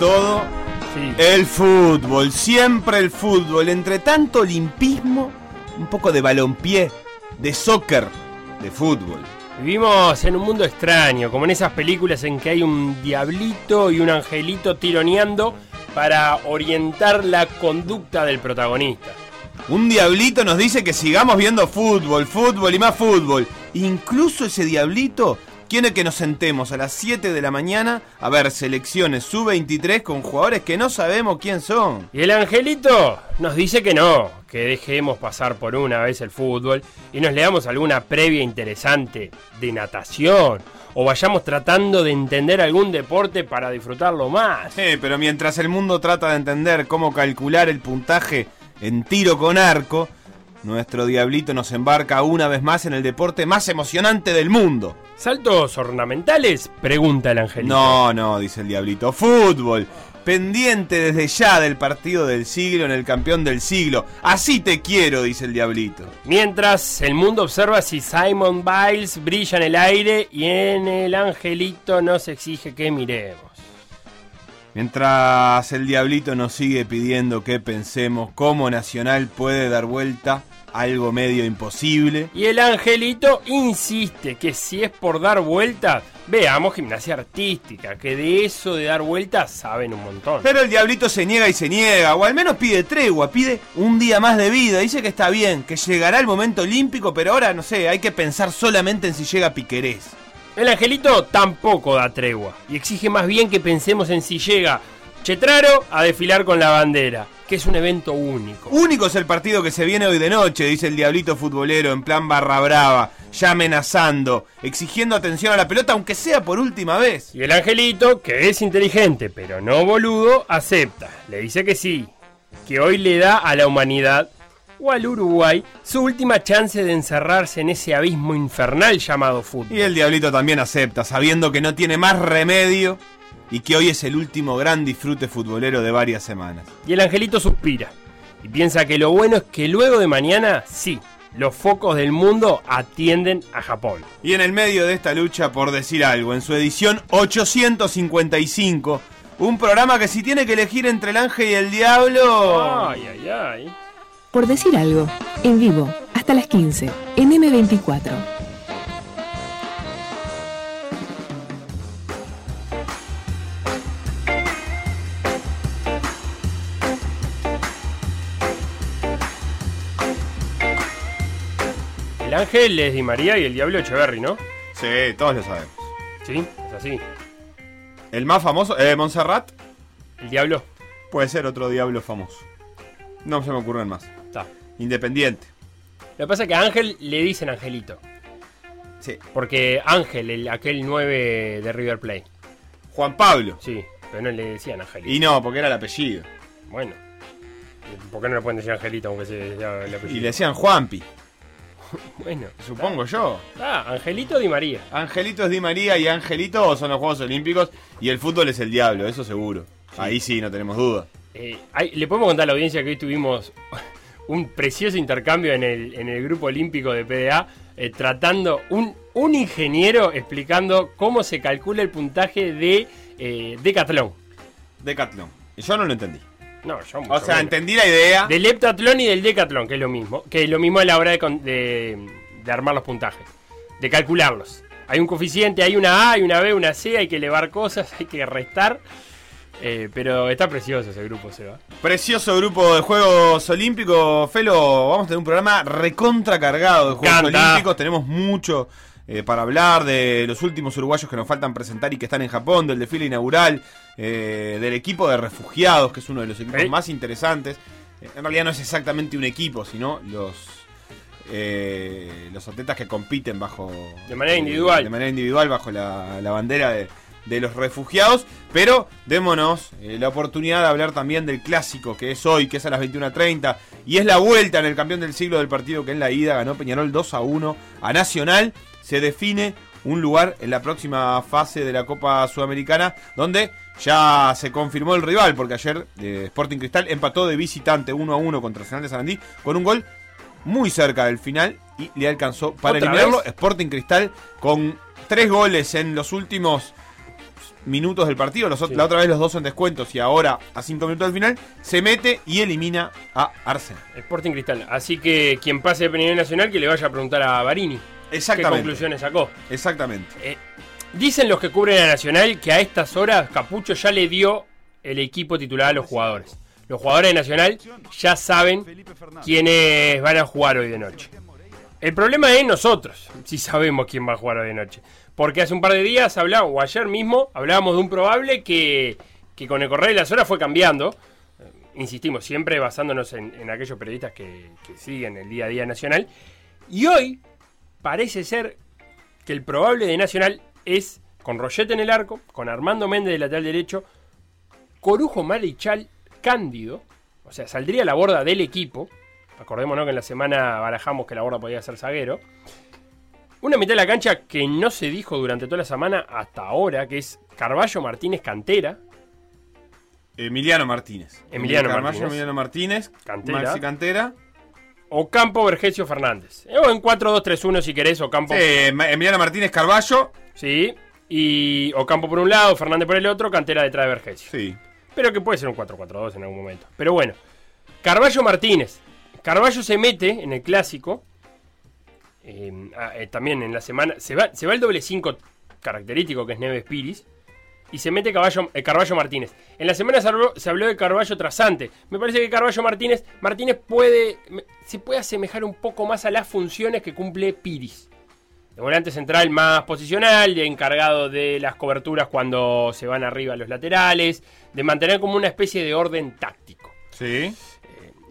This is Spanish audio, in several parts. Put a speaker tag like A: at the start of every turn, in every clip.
A: Todo, el fútbol, siempre el fútbol, entre tanto olimpismo, un poco de balompié, de soccer, de fútbol.
B: Vivimos en un mundo extraño, como en esas películas en que hay un diablito y un angelito tironeando para orientar la conducta del protagonista.
A: Un diablito nos dice que sigamos viendo fútbol, fútbol y más fútbol. Incluso ese diablito quiere que nos sentemos a las 7 de la mañana a ver selecciones sub-23 con jugadores que no sabemos quién son.
B: Y el angelito nos dice que no, que dejemos pasar por una vez el fútbol y nos leamos alguna previa interesante de natación o vayamos tratando de entender algún deporte para disfrutarlo más.
A: Eh, pero mientras el mundo trata de entender cómo calcular el puntaje en tiro con arco, nuestro diablito nos embarca una vez más en el deporte más emocionante del mundo.
B: ¿Saltos ornamentales? Pregunta el angelito.
A: No, no, dice el diablito. Fútbol. Pendiente desde ya del partido del siglo en el campeón del siglo. Así te quiero, dice el diablito.
B: Mientras el mundo observa si Simon Biles brilla en el aire y en el angelito nos exige que miremos.
A: Mientras el diablito nos sigue pidiendo que pensemos cómo Nacional puede dar vuelta algo medio imposible.
B: Y el angelito insiste que si es por dar vueltas, veamos gimnasia artística, que de eso de dar vueltas saben un montón.
A: Pero el diablito se niega y se niega, o al menos pide tregua, pide un día más de vida. Dice que está bien, que llegará el momento olímpico, pero ahora no sé, hay que pensar solamente en si llega Piquerés.
B: El angelito tampoco da tregua y exige más bien que pensemos en si llega Chetraro a desfilar con la bandera, que es un evento único.
A: Único es el partido que se viene hoy de noche, dice el diablito futbolero, en plan barra brava, ya amenazando, exigiendo atención a la pelota, aunque sea por última vez.
B: Y el angelito, que es inteligente pero no boludo, acepta. Le dice que sí, que hoy le da a la humanidad o al Uruguay su última chance de encerrarse en ese abismo infernal llamado fútbol.
A: Y el diablito también acepta, sabiendo que no tiene más remedio y que hoy es el último gran disfrute futbolero de varias semanas.
B: Y el angelito suspira y piensa que lo bueno es que luego de mañana, sí, los focos del mundo atienden a Japón.
A: Y en el medio de esta lucha, por decir algo, en su edición 855, un programa que si tiene que elegir entre el ángel y el diablo...
B: Ay, ay, ay.
C: Por decir algo, en vivo, hasta las 15, en M24.
B: El ángel es Di María y el diablo Echeverry, ¿no?
A: Sí, todos lo sabemos.
B: Sí, es así.
A: El más famoso, eh, Montserrat,
B: El diablo.
A: puede ser otro diablo famoso. No se me ocurren más. Independiente.
B: Lo que pasa es que a Ángel le dicen Angelito.
A: Sí.
B: Porque Ángel, el, aquel 9 de River Plate.
A: Juan Pablo.
B: Sí, pero no le decían Angelito.
A: Y no, porque era el apellido.
B: Bueno. ¿Por qué no le pueden decir Angelito aunque sea el apellido?
A: Y le decían Juanpi,
B: Bueno,
A: supongo yo.
B: Ah, Angelito Di María.
A: Angelito es Di María y Angelito son los Juegos Olímpicos y el fútbol es el diablo, eso seguro. Ahí sí, no tenemos duda.
B: Eh, hay- le podemos contar a la audiencia que hoy tuvimos un precioso intercambio en el, en el grupo olímpico de PDA, eh, tratando un, un ingeniero explicando cómo se calcula el puntaje de eh, decatlón.
A: Decathlon. Y yo no lo entendí.
B: No, yo mucho
A: O sea,
B: menos.
A: entendí la idea.
B: Del heptatlón y del decatlón, que es lo mismo. Que es lo mismo a la hora de, de- de armar los puntajes. De calcularlos. Hay un coeficiente, hay una A, hay una B, una C, hay que elevar cosas, hay que restar. Eh, pero está precioso ese grupo, Seba.
A: Precioso grupo de Juegos Olímpicos. Felo, vamos a tener un programa recontra cargado de Juegos
B: Canta.
A: Olímpicos. Tenemos mucho eh, para hablar de los últimos uruguayos que nos faltan presentar y que están en Japón, del desfile inaugural, eh, del equipo de refugiados, que es uno de los equipos más interesantes. Eh, en realidad no es exactamente un equipo, sino los eh, los atletas que compiten bajo
B: De manera individual.
A: de manera individual bajo la, la bandera de, de los refugiados pero démonos eh, la oportunidad de hablar también del clásico que es hoy que es a las 21.30 y es la vuelta en el campeón del siglo del partido que en la ida ganó Peñarol 2 a 1 a Nacional se define un lugar en la próxima fase de la Copa Sudamericana donde ya se confirmó el rival porque ayer eh, Sporting Cristal empató de visitante 1 a 1 contra Nacional de Sarandí con un gol muy cerca del final y le alcanzó para
B: ¿Otra
A: eliminarlo.
B: vez?
A: Sporting Cristal con tres goles en los últimos minutos del partido, los ot-
B: Sí.
A: la otra vez los dos en descuentos y ahora a cinco minutos del final, se mete y elimina a Arsenal.
B: Sporting Cristal. Así que quien pase de Peñarol Nacional que le vaya a preguntar a Barini qué conclusiones sacó.
A: Exactamente.
B: Eh, dicen los que cubren a Nacional que a estas horas Capucho ya le dio el equipo titular a los jugadores. Los jugadores de Nacional ya saben quiénes van a jugar hoy de noche. El problema es nosotros, si sabemos quién va a jugar hoy de noche. Porque hace un par de días hablábamos, o ayer mismo, hablábamos de un probable que, que con el correr de las horas fue cambiando. Eh, Insistimos, siempre basándonos en, aquellos periodistas que, siguen el día a día nacional. Y hoy parece ser que el probable de Nacional es con Roget en el arco, con Armando Méndez de lateral derecho, Corujo Marichal Cándido, o sea, saldría la borda del equipo. Acordémonos que en la semana barajamos que la borda podía ser zaguero. Una mitad de la cancha que no se dijo durante toda la semana hasta ahora, que es Carballo Martínez Cantera.
A: Emiliano Martínez.
B: Emiliano
A: Carballo,
B: Martínez.
A: Emiliano Martínez.
B: Cantera.
A: Maxi Cantera.
B: Ocampo Vergesio Fernández. O en 4-2-3-1 si querés, Ocampo.
A: Sí, Emiliano Martínez Carballo.
B: Sí. Y Ocampo por un lado, Fernández por el otro, Cantera detrás de Vergesio.
A: Sí.
B: Pero que puede ser un 4-4-2 en algún momento. Pero bueno. Carballo Martínez. Carballo se mete en el clásico. Eh, ah, eh, también en la semana. Se va, se va el doble 5 característico que es Neves Piris. Y se mete Carballo, eh, Carballo Martínez. En la semana se habló, se habló de Carballo trasante. Me parece que Carballo Martínez. Martínez puede. se puede asemejar un poco más a las funciones que cumple Piris. De volante central más posicional, de encargado de las coberturas cuando se van arriba los laterales, de mantener como una especie de orden táctico.
A: Sí.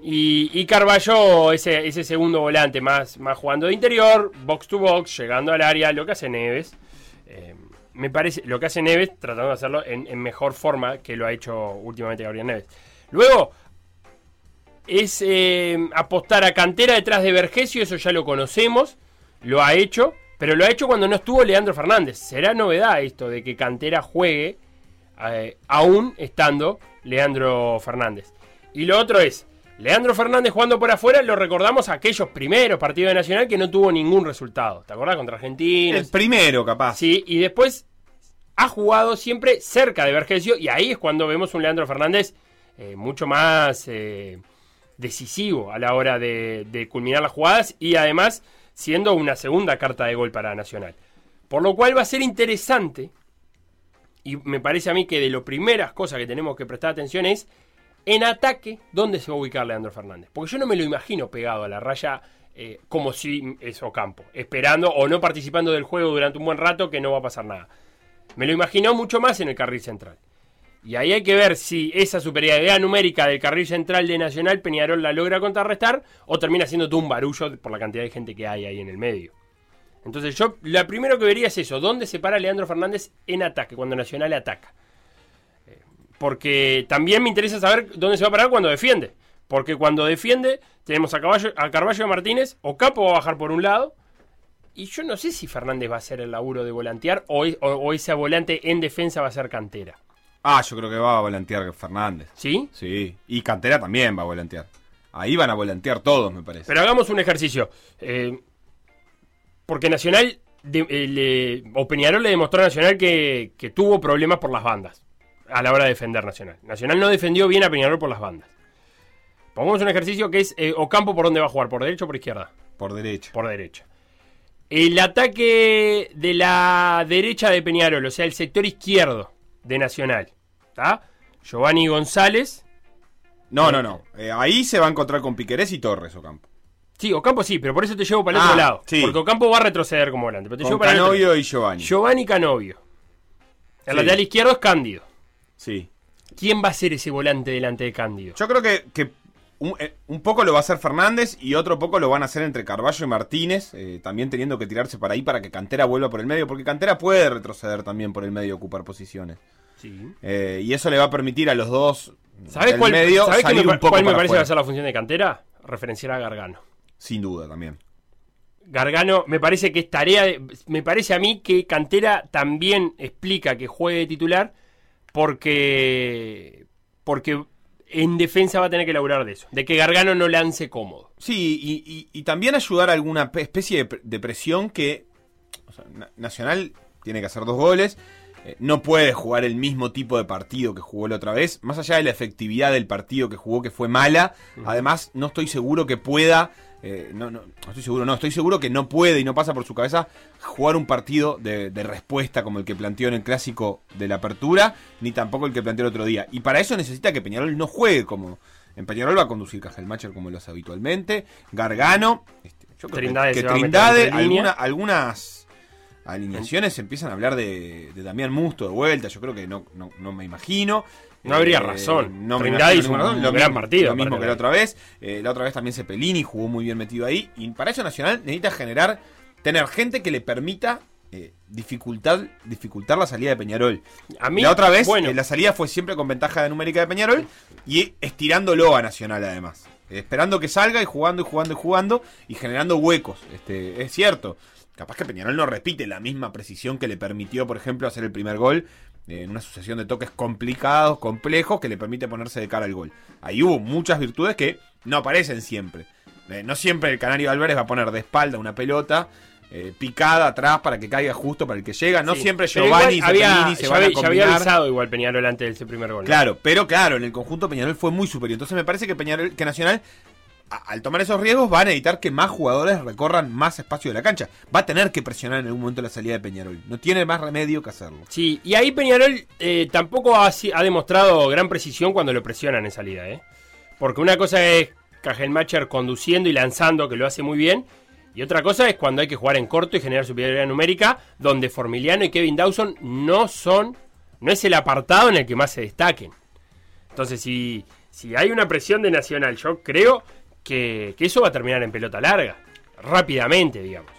B: Y, y Carballo, ese, ese segundo volante más, más jugando de interior, box to box, llegando al área, lo que hace Neves. Eh, me parece, lo que hace Neves, tratando de hacerlo en, mejor forma que lo ha hecho últimamente Gabriel Neves. Luego, es eh, apostar a cantera detrás de Vergesio, eso ya lo conocemos, lo ha hecho, pero lo ha hecho cuando no estuvo Leandro Fernández. Será novedad esto de que cantera juegue eh, aún estando Leandro Fernández. Y lo otro es, Leandro Fernández jugando por afuera, lo recordamos a aquellos primeros partidos de Nacional que no tuvo ningún resultado. ¿Te acordás? Contra Argentina.
A: El primero, capaz.
B: Sí, y después ha jugado siempre cerca de Vergesio y ahí es cuando vemos un Leandro Fernández eh, mucho más eh, decisivo a la hora de, de culminar las jugadas y además siendo una segunda carta de gol para Nacional. Por lo cual va a ser interesante y me parece a mí que de las primeras cosas que tenemos que prestar atención es en ataque dónde se va a ubicar Leandro Fernández. Porque yo no me lo imagino pegado a la raya eh, como si es Ocampo, esperando o no participando del juego durante un buen rato que no va a pasar nada. Me lo imaginó mucho más en el carril central. Y ahí hay que ver si esa superioridad numérica del carril central de Nacional Peñarol la logra contrarrestar o termina siendo todo un barullo por la cantidad de gente que hay ahí en el medio. Entonces yo, lo primero que vería es eso, ¿dónde se para Leandro Fernández en ataque, cuando Nacional ataca? Porque también me interesa saber dónde se va a parar cuando defiende. Porque cuando defiende tenemos a, Caballo, a Carballo Martínez, o Capo va a bajar por un lado, y yo no sé si Fernández va a hacer el laburo de volantear o, o, o ese volante en defensa va a ser cantera.
A: Ah, yo creo que va a volantear Fernández.
B: ¿Sí?
A: Sí. Y Cantera también va a volantear. Ahí van a volantear todos, me parece.
B: Pero hagamos un ejercicio. Eh, porque Nacional, de- eh, le- o Peñarol le demostró a Nacional que, que tuvo problemas por las bandas a la hora de defender Nacional. Nacional no defendió bien a Peñarol por las bandas. Pongamos un ejercicio que es eh, Ocampo por dónde va a jugar, por derecha o por izquierda.
A: Por derecha.
B: Por derecha. El ataque de la derecha de Peñarol, o sea, el sector izquierdo de Nacional. ¿tá? Giovanni González.
A: No, no, no. Eh, ahí se va a encontrar con Piquerés y Torres, Ocampo.
B: Sí, Ocampo sí, pero por eso te llevo para el
A: Ah,
B: otro lado.
A: sí.
B: Porque Ocampo va a retroceder como volante. Pero te
A: Con
B: llevo para el otro
A: Canovio y Giovanni.
B: Giovanni Canovio. El
A: Sí.
B: lateral izquierdo es Cándido.
A: Sí.
B: ¿Quién va a ser ese volante delante de Cándido?
A: Yo creo que, que un, eh, un poco lo va a hacer Fernández y otro poco lo van a hacer entre Carballo y Martínez, eh, también teniendo que tirarse para ahí para que Cantera vuelva por el medio, porque Cantera puede retroceder también por el medio, ocupar posiciones.
B: Sí.
A: Eh, y eso le va a permitir a los dos
B: ¿Sabes cuál,
A: medio
B: ¿sabés
A: salir
B: me,
A: un poco
B: cuál me parece que va a ser la función de cantera? Referenciar a Gargano.
A: Sin duda también.
B: Gargano, me parece que es tarea. de- me parece a mí que Cantera también explica que juegue de titular porque. Porque en defensa va a tener que laburar de eso. De que Gargano no lance cómodo.
A: Sí, y, y- y también ayudar a alguna pe- especie de, pre- de presión que o sea, Na- Nacional tiene que hacer dos goles. eh, no puede jugar el mismo tipo de partido que jugó la otra vez. Más allá de la efectividad del partido que jugó, que fue mala. Además, no estoy seguro que pueda. Eh, no, no, no estoy seguro, no, estoy seguro que no puede y no pasa por su cabeza jugar un partido de, de respuesta como el que planteó en el clásico de la apertura, ni tampoco el que planteó el otro día. Y para eso necesita que Peñarol no juegue como. En Peñarol va a conducir Cajelmacher como lo hace habitualmente. Gargano. este, yo creo que-
B: Trindade
A: que, Trindade, alguna- algunas alineaciones empiezan a hablar de, de Damián Musto de vuelta. Yo creo que no, no, no me imagino.
B: No habría
A: Eh,
B: razón.
A: No
B: Trindade hizo un.
A: Lo
B: gran
A: mismo-
B: partido,
A: Lo mismo que la otra vez. Eh, la otra vez también Cepelini jugó muy bien metido ahí. Y para eso Nacional necesita generar, tener gente que le permita eh, dificultar, dificultar la salida de Peñarol.
B: A mí,
A: la otra vez
B: bueno,
A: eh, la salida fue siempre con ventaja de numérica de Peñarol y estirándolo a Nacional además. Eh, esperando que salga y jugando y jugando y jugando y generando huecos. Este, es cierto. Capaz que Peñarol no repite la misma precisión que le permitió, por ejemplo, hacer el primer gol en una sucesión de toques complicados, complejos, que le permite ponerse de cara al gol. Ahí hubo muchas virtudes que no aparecen siempre. Eh, no siempre el Canario Álvarez va a poner de espalda una pelota eh, picada atrás para que caiga justo para el que llega. No
B: sí.
A: siempre Giovanni y
B: había,
A: se
B: ya,
A: van a
B: había- ya había avisado igual Peñarol antes de ese primer gol. ¿no?
A: Claro, pero claro, en el conjunto Peñarol fue muy superior. Entonces me parece que Peñarol, que Nacional, al tomar esos riesgos, van a evitar que más jugadores recorran más espacio de la cancha. Va a tener que presionar en algún momento la salida de Peñarol. No tiene más remedio que hacerlo.
B: Sí, y ahí Peñarol eh, tampoco ha, demostrado gran precisión cuando lo presionan en salida, ¿eh? Porque una cosa es Cajelmacher conduciendo y lanzando, que lo hace muy bien, y otra cosa es cuando hay que jugar en corto y generar superioridad numérica, donde Formiliano y Kevin Dawson no son, no es el apartado en el que más se destaquen. Entonces, si, si hay una presión de Nacional, yo creo que, que eso va a terminar en pelota larga, rápidamente, digamos.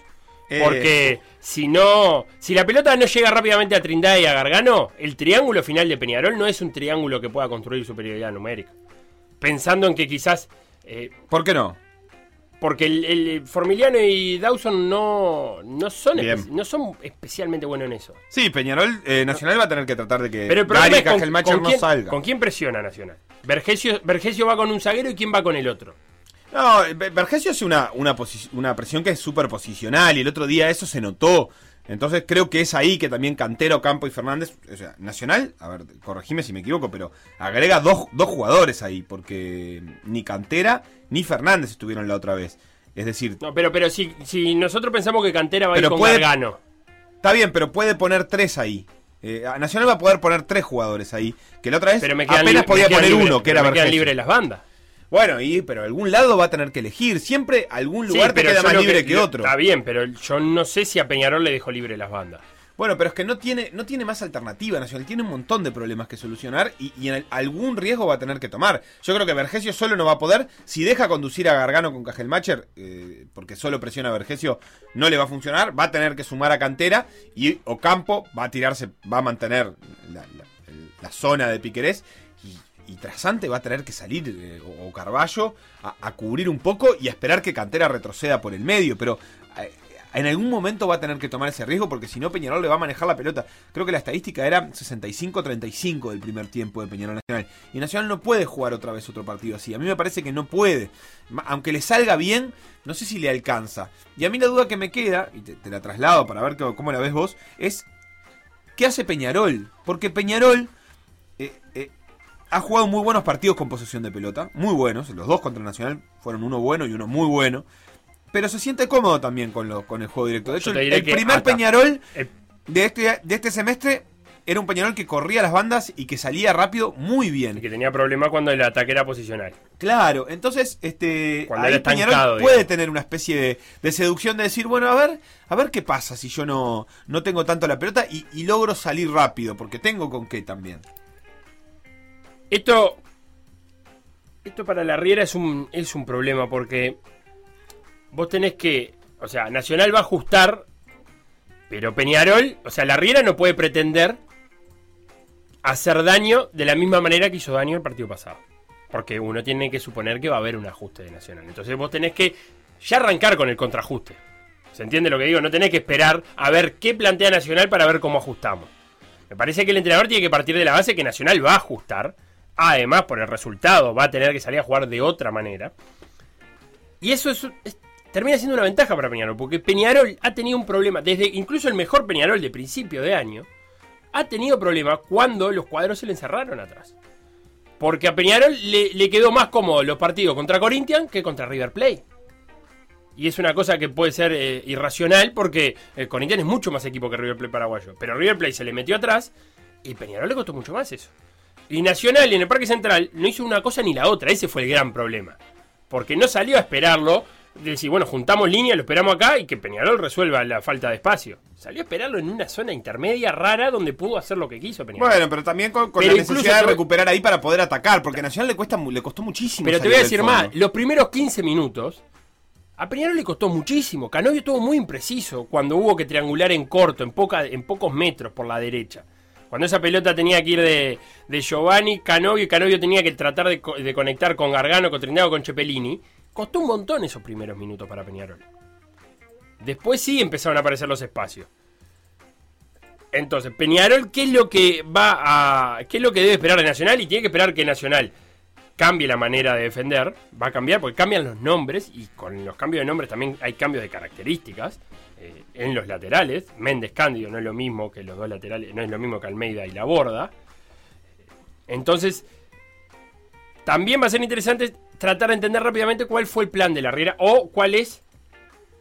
A: Eh,
B: Porque si no, si la pelota no llega rápidamente a Trindade y a Gargano, el triángulo final de Peñarol no es un triángulo que pueda construir superioridad numérica. Pensando en que quizás, eh,
A: ¿Por qué no?
B: porque el, el Formiliano y Dawson no, no son no son especialmente buenos en eso.
A: Sí, Peñarol, eh, Nacional va a tener que tratar de que
B: Pero el problema es con, con
A: no
B: quién,
A: salga.
B: con quién presiona Nacional. Vergesio, Vergesio va con un zaguero y quién va con el otro.
A: No, Ver- Vergesio hace una, una, presión que es súper posicional y el otro día eso se notó. Entonces creo que es ahí que también Cantero, Campo y Fernández, o sea, Nacional, a ver, corregime si me equivoco, pero agrega dos, dos jugadores ahí, porque ni Cantera ni Fernández estuvieron la otra vez. Es decir,
B: No, pero, pero si, si nosotros pensamos que Cantera va a ir con
A: puede-
B: Gargano.
A: está bien, pero puede poner tres ahí. Eh, Nacional va a poder poner tres jugadores ahí, que la otra vez
B: Pero me quedan
A: apenas podía
B: me
A: poner
B: libre-
A: uno, que
B: pero
A: era
B: me quedan libres las bandas.
A: Bueno, y, pero algún lado va a tener que elegir. Siempre algún
B: Sí,
A: lugar te queda más libre que, otro.
B: Está bien, pero yo no sé si a Peñarol le dejó libre las bandas.
A: Bueno, pero es que no tiene, no tiene más alternativa Nacional. Tiene un montón de problemas que solucionar y, y en el- algún riesgo va a tener que tomar. Yo creo que Vergesio solo no va a poder. Si deja conducir a Gargano con Cajelmacher, eh, porque solo presiona a Vergesio, no le va a funcionar. Va a tener que sumar a Cantera y Ocampo va a tirarse, va a mantener la, la zona de Piquerés. Y, Trasante va a tener que salir, eh, o, Carballo, a, cubrir un poco y a esperar que Cantera retroceda por el medio. Pero eh, en algún momento va a tener que tomar ese riesgo porque si no Peñarol le va a manejar la pelota. Creo que la estadística era 65-35 del primer tiempo de Peñarol Nacional. Y Nacional no puede jugar otra vez otro partido así. A mí me parece que no puede. Aunque le salga bien, no sé si le alcanza. Y a mí la duda que me queda, y te, te la traslado para ver cómo, la ves vos, es ¿qué hace Peñarol? Porque Peñarol ha jugado muy buenos partidos con posesión de pelota. Muy buenos. Los dos contra Nacional fueron uno bueno y uno muy bueno. Pero se siente cómodo también con, lo, con el juego directo. De hecho, el, primer Peñarol de este, de este semestre era un Peñarol que corría las bandas y que salía rápido muy bien.
B: Y que tenía problemas cuando el ataque era posicional.
A: Claro, entonces este
B: Cuando
A: ahí Peñarol puede
B: digamos.
A: tener una especie de, de seducción de decir, bueno, a ver, a ver qué pasa si yo no, no tengo tanto la pelota y, y logro salir rápido, porque tengo con qué también.
B: Esto. Esto para la Riera es un, es un problema porque vos tenés que. O sea, Nacional va a ajustar, pero Peñarol, o sea, la Riera no puede pretender hacer daño de la misma manera que hizo daño el partido pasado. Porque uno tiene que suponer que va a haber un ajuste de Nacional. Entonces vos tenés que ya arrancar con el contraajuste. ¿Se entiende lo que digo? No tenés que esperar a ver qué plantea Nacional para ver cómo ajustamos. Me parece que el entrenador tiene que partir de la base que Nacional va a ajustar. Además, por el resultado, va a tener que salir a jugar de otra manera. Y eso es, es- termina siendo una ventaja para Peñarol, porque Peñarol ha tenido un problema, desde incluso el mejor Peñarol de principio de año, ha tenido problemas cuando los cuadros se le encerraron atrás. Porque a Peñarol le, quedó más cómodo los partidos contra Corinthians que contra River Plate. Y es una cosa que puede ser eh, irracional porque el Corinthians es mucho más equipo que River Plate paraguayo. Pero River Plate se le metió atrás y Peñarol le costó mucho más eso. Y Nacional en el Parque Central no hizo una cosa ni la otra. Ese fue el gran problema. Porque no salió a esperarlo. De decir, bueno, juntamos línea, lo esperamos acá y que Peñarol resuelva la falta de espacio. Salió a esperarlo en una zona intermedia rara donde pudo hacer lo que quiso Peñarol.
A: Bueno, pero también con, con
B: Pero
A: la necesidad de recuperar ahí para poder atacar, porque a Nacional le cuesta le costó muchísimo.
B: Pero te voy a decir más, los primeros 15 minutos a Peñarol le costó muchísimo. Canovio estuvo muy impreciso cuando hubo que triangular en corto, en, poca, en pocos metros por la derecha. Cuando esa pelota tenía que ir de, de Giovanni, Canovio y Canovio tenía que tratar de, co- de conectar con Gargano, con Trinidad con Cepelini, costó un montón esos primeros minutos para Peñarol. Después sí empezaron a aparecer los espacios. Entonces, Peñarol, ¿qué es lo que va a. qué es lo que debe esperar de Nacional? Y tiene que esperar que Nacional cambie la manera de defender. Va a cambiar porque cambian los nombres. Y con los cambios de nombres también hay cambios de características. Eh, en los laterales. Méndez Cándido no es lo mismo que los dos laterales. No es lo mismo que Almeida y la borda. Entonces. También va a ser interesante tratar de entender rápidamente cuál fue el plan de la Riera. O cuál es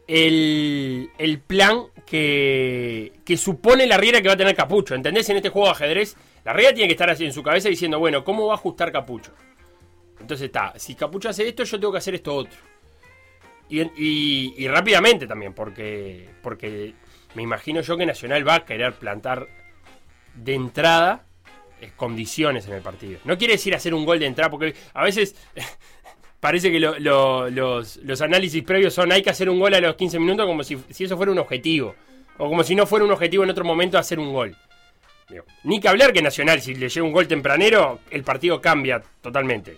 B: el, el plan que, que supone la Riera que va a tener Capucho. ¿Entendés? En este juego de ajedrez, la Riera tiene que estar así en su cabeza diciendo, bueno, ¿cómo va a ajustar Capucho? Entonces está, si Capucho hace esto, yo tengo que hacer esto otro. Y, y- y rápidamente también, porque, porque me imagino yo que Nacional va a querer plantar de entrada condiciones en el partido. No quiere decir hacer un gol de entrada, porque a veces parece que lo- lo- los, los análisis previos son hay que hacer un gol a los 15 minutos como si, si eso fuera un objetivo. O como si no fuera un objetivo en otro momento hacer un gol. Ni que hablar que Nacional, si le llega un gol tempranero, el partido cambia totalmente.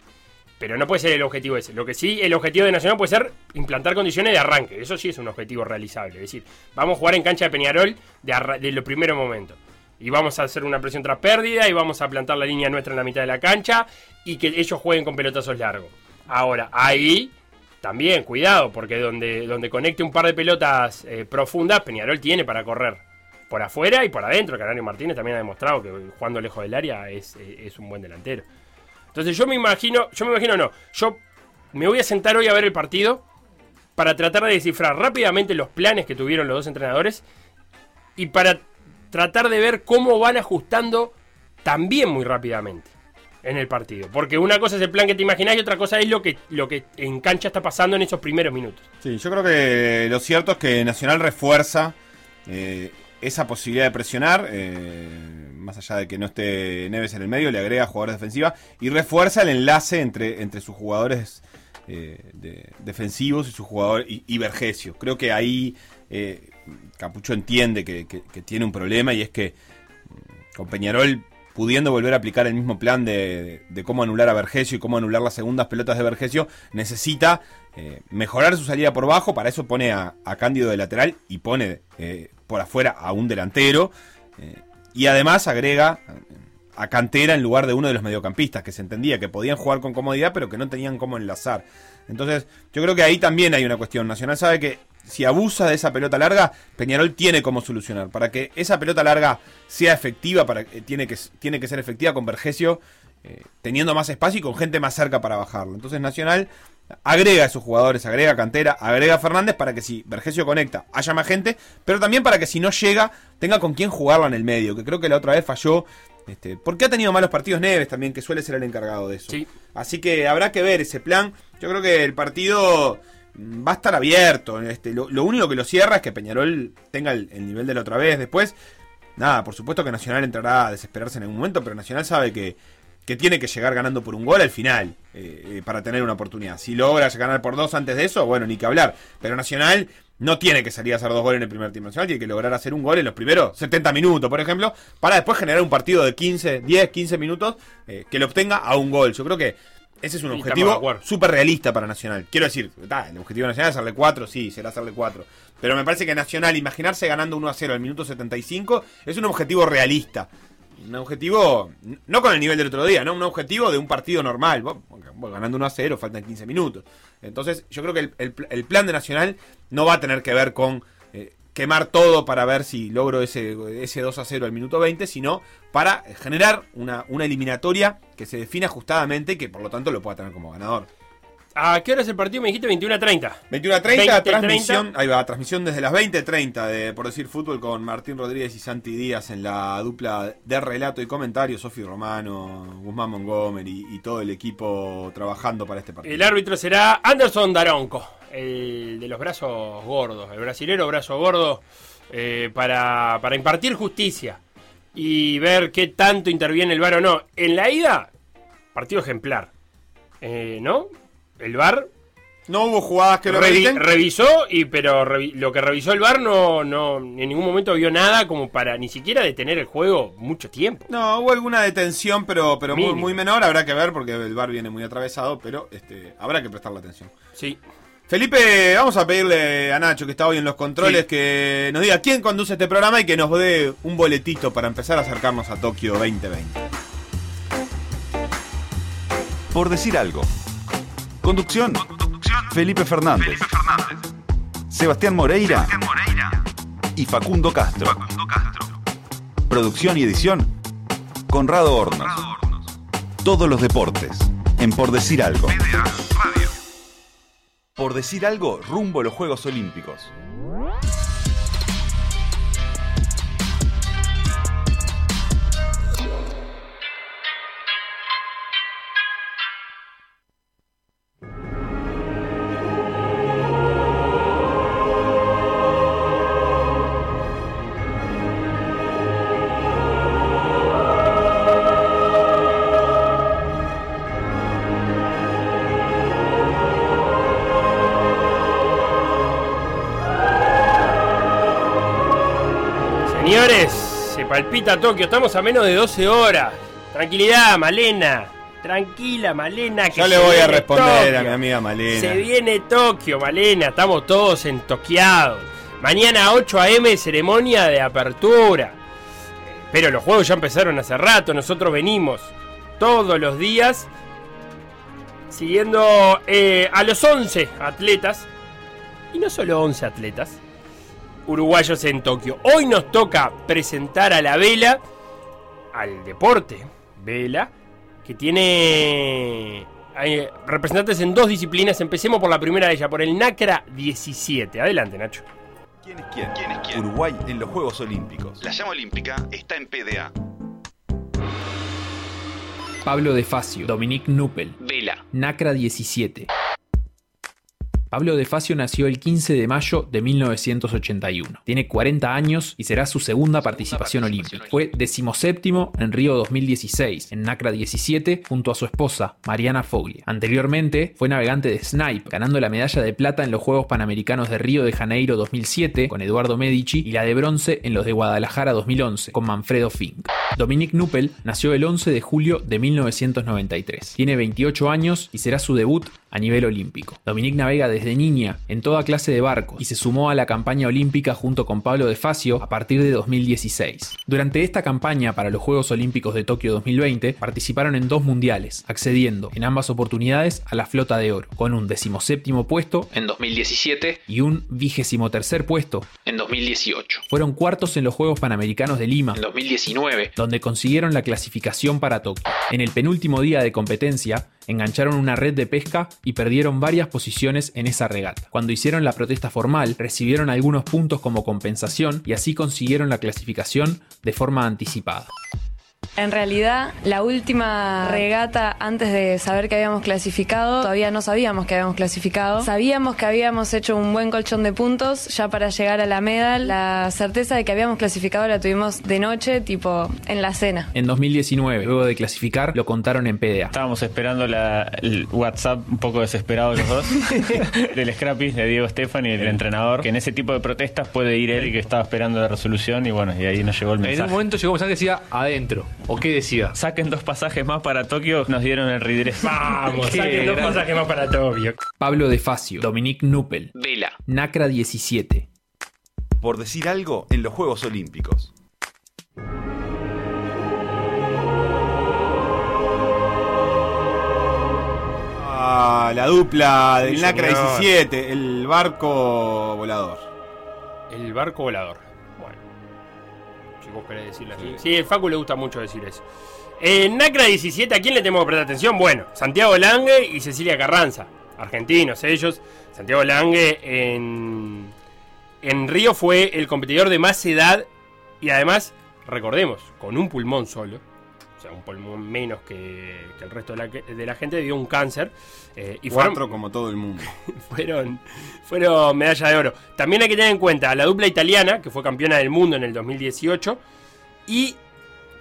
B: Pero no puede ser el objetivo ese. Lo que sí, el objetivo de Nacional puede ser implantar condiciones de arranque. Eso sí es un objetivo realizable. Es decir, vamos a jugar en cancha de Peñarol de, de los primeros momentos. Y vamos a hacer una presión tras pérdida y vamos a plantar la línea nuestra en la mitad de la cancha y que ellos jueguen con pelotazos largos. Ahora, ahí también, cuidado, porque donde, donde conecte un par de pelotas eh, profundas, Peñarol tiene para correr. Por afuera y por adentro. Canario Martínez también ha demostrado que jugando lejos del área es, eh, es un buen delantero. Entonces yo me imagino, yo me imagino no, yo me voy a sentar hoy a ver el partido para tratar de descifrar rápidamente los planes que tuvieron los dos entrenadores y para tratar de ver cómo van ajustando también muy rápidamente en el partido. Porque una cosa es el plan que te imaginas y otra cosa es lo que, lo que en cancha está pasando en esos primeros minutos.
A: Sí, yo creo que lo cierto es que Nacional refuerza eh, esa posibilidad de presionar, eh, más allá de que no esté Neves en el medio, le agrega jugadores defensivos y refuerza el enlace entre, entre sus jugadores eh, de- defensivos y su jugador y, y. Creo que ahí eh, Capucho entiende que, tiene un problema y es que mm, con Peñarol pudiendo volver a aplicar el mismo plan de, cómo anular a Vergesio y cómo anular las segundas pelotas de Vergesio, necesita mejorar su salida por bajo, para eso pone a, a Cándido de lateral y pone por afuera a un delantero, eh, y además agrega a Cantera en lugar de uno de los mediocampistas, que se entendía que podían jugar con comodidad, pero que no tenían cómo enlazar. Entonces, yo creo que ahí también hay una cuestión. Nacional sabe que si abusa de esa pelota larga, Peñarol tiene cómo solucionar. Para que esa pelota larga sea efectiva, para, eh, tiene, que, tiene que ser efectiva con Vergesio, eh, teniendo más espacio y con gente más cerca para bajarlo. Entonces, Nacional agrega a esos jugadores, agrega cantera, agrega a Fernández para que si Vergesio conecta, haya más gente, pero también para que si no llega, tenga con quién jugarlo en el medio, que creo que la otra vez falló. Este, porque ha tenido malos partidos Neves también, que suele ser el encargado de eso.
B: Sí.
A: Así que habrá que ver ese plan. Yo creo que el partido mm, va a estar abierto. Este, lo, lo único que lo cierra es que Peñarol tenga el, el nivel de la otra vez. Después, nada, por supuesto que Nacional entrará a desesperarse en algún momento, pero Nacional sabe que, que tiene que llegar ganando por un gol al final eh, eh, para tener una oportunidad. Si logra ganar por dos antes de eso, bueno, ni que hablar. Pero Nacional no tiene que salir a hacer dos goles en el primer tiempo. Nacional tiene que lograr hacer un gol en los primeros 70 minutos, por ejemplo, para después generar un partido de 15, 10, 15 minutos eh, que lo obtenga a un gol. Yo creo que ese es un objetivo súper realista para Nacional. Quiero decir, ta, el objetivo de Nacional es hacerle 4, sí, será hacerle 4. Pero me parece que Nacional, imaginarse ganando 1 a 0 al minuto 75, es un objetivo realista. Un objetivo, no con el nivel del otro día, ¿no? Un objetivo de un partido normal. Ganando 1 a 0, faltan 15 minutos. Entonces, yo creo que el, el- plan de Nacional no va a tener que ver con eh, quemar todo para ver si logro ese, ese 2 a 0 al minuto 20, sino para generar una, una eliminatoria que se define ajustadamente y que por lo tanto lo pueda tener como ganador.
B: ¿A qué hora es el partido? Me dijiste 21 a 30.
A: 21 a 30,
B: 20,
A: transmisión,
B: 30.
A: ahí va, transmisión desde las 20.30 de Por Decir Fútbol con Martín Rodríguez y Santi Díaz en la dupla de relato y comentario, Sofi Romano, Guzmán Montgomery y todo el equipo trabajando para este partido.
B: El árbitro será Anderson Daronco, el de los brazos gordos, el brasilero brazo gordo, eh, para, para impartir justicia y ver qué tanto interviene el VAR o no. En la ida, partido ejemplar. Eh, ¿No? El VAR
A: No hubo jugadas que lo
B: revi- revisó, y pero revi- lo que revisó el VAR no, no en ningún momento vio nada como para ni siquiera detener el juego mucho tiempo.
A: No, hubo alguna detención, pero, pero muy, muy menor. Habrá que ver porque el bar viene muy atravesado, pero este, habrá que prestarle atención.
B: Sí.
A: Felipe, vamos a pedirle a Nacho, que está hoy en los controles,
B: Sí.
A: que nos diga quién conduce este programa y que nos dé un boletito para empezar a acercarnos a Tokio 2020.
D: Por decir algo. Conducción. Felipe Fernández. Sebastián Moreira. Y Facundo Castro. Producción y edición. Conrado Hornos. Todos los deportes. En Por decir algo. Por decir algo, rumbo a los Juegos Olímpicos.
B: Palpita Tokio, estamos a menos de 12 horas. Tranquilidad, Malena. Tranquila, Malena. Que
A: Yo le voy a responder
B: Tokio.
A: a mi amiga Malena.
B: Se viene Tokio, Malena. Estamos todos entoqueados. Mañana a 8 a.m. ceremonia de apertura. Pero los juegos ya empezaron hace rato. Nosotros venimos todos los días siguiendo eh, a los 11 atletas. Y no solo 11 atletas uruguayos en Tokio. Hoy nos toca presentar a la vela, al deporte vela, que tiene representantes en dos disciplinas. Empecemos por la primera de ella, por el NACRA 17. Adelante, Nacho.
D: ¿Quién es quién?
E: ¿Quién es quién?
D: Uruguay en los Juegos Olímpicos.
E: La llama olímpica está en PDA.
F: Pablo De Facio, Dominique Nuppel,
E: Vela.
F: Nacra 17. Pablo De Facio nació el 15 de mayo de 1981. Tiene 40 años y será su segunda participación olímpica. Fue decimoséptimo en Río 2016, en Nacra 17, junto a su esposa, Mariana Foglia. Anteriormente fue navegante de Snipe, ganando la medalla de plata en los Juegos Panamericanos de Río de Janeiro 2007 con Eduardo Medici y la de bronce en los de Guadalajara 2011 con Manfredo Fink. Dominique Nuppel nació el 11 de julio de 1993. Tiene 28 años y será su debut a nivel olímpico. Dominique navega desde niña en toda clase de barcos y se sumó a la campaña olímpica junto con Pablo De Facio a partir de 2016. Durante esta campaña para los Juegos Olímpicos de Tokio 2020 participaron en dos mundiales, accediendo en ambas oportunidades a la flota de oro, con un decimoséptimo puesto en 2017 y un vigésimo tercer puesto en 2018. Fueron cuartos en los Juegos Panamericanos de Lima en 2019, donde consiguieron la clasificación para Tokio. En el penúltimo día de competencia, engancharon una red de pesca y perdieron varias posiciones en esa regata. Cuando hicieron la protesta formal, recibieron algunos puntos como compensación y así consiguieron la clasificación de forma anticipada.
G: En realidad, la última regata antes de saber que habíamos clasificado, todavía no sabíamos que habíamos clasificado. Sabíamos que habíamos hecho un buen colchón de puntos ya para llegar a la medal. La certeza de que habíamos clasificado la tuvimos de noche, tipo en la cena.
F: En 2019, luego de clasificar, lo contaron en PDA.
H: Estábamos esperando la, el WhatsApp un poco desesperado los dos del Scrappy de Diego Estefan y el entrenador, que en ese tipo de protestas puede ir él y que estaba esperando la resolución y bueno, y ahí nos llegó el
I: En un
H: mensaje.
I: momento llegó un mensaje que decía adentro. ¿O qué decía?
H: Saquen dos pasajes más para Tokio, nos dieron el regreso.
B: Vamos, saquen dos pasajes más para Tokio.
F: Pablo De Facio, Dominique Nuppel,
E: Vela.
F: Nacra 17,
D: Por decir algo en los Juegos Olímpicos.
A: Ah, la dupla del
B: Sí,
A: Nacra
B: señor.
A: 17, el barco volador.
B: El barco volador. Si vos querés decirlo así. Sí, el Facu le gusta mucho decir eso. En Nacra 17, ¿a quién le tenemos que prestar atención? Bueno, Santiago Lange y Cecilia Carranza. Argentinos ellos. Santiago Lange en, en Río fue el competidor de más edad y además, recordemos, con un pulmón solo. O sea, un pulmón menos que, que el resto de la, de la gente dio un cáncer. eh, y fueron,
A: Cuatro como todo el mundo.
B: fueron, fueron medalla de oro. También hay que tener en cuenta a la dupla italiana, que fue campeona del mundo en el 2018. Y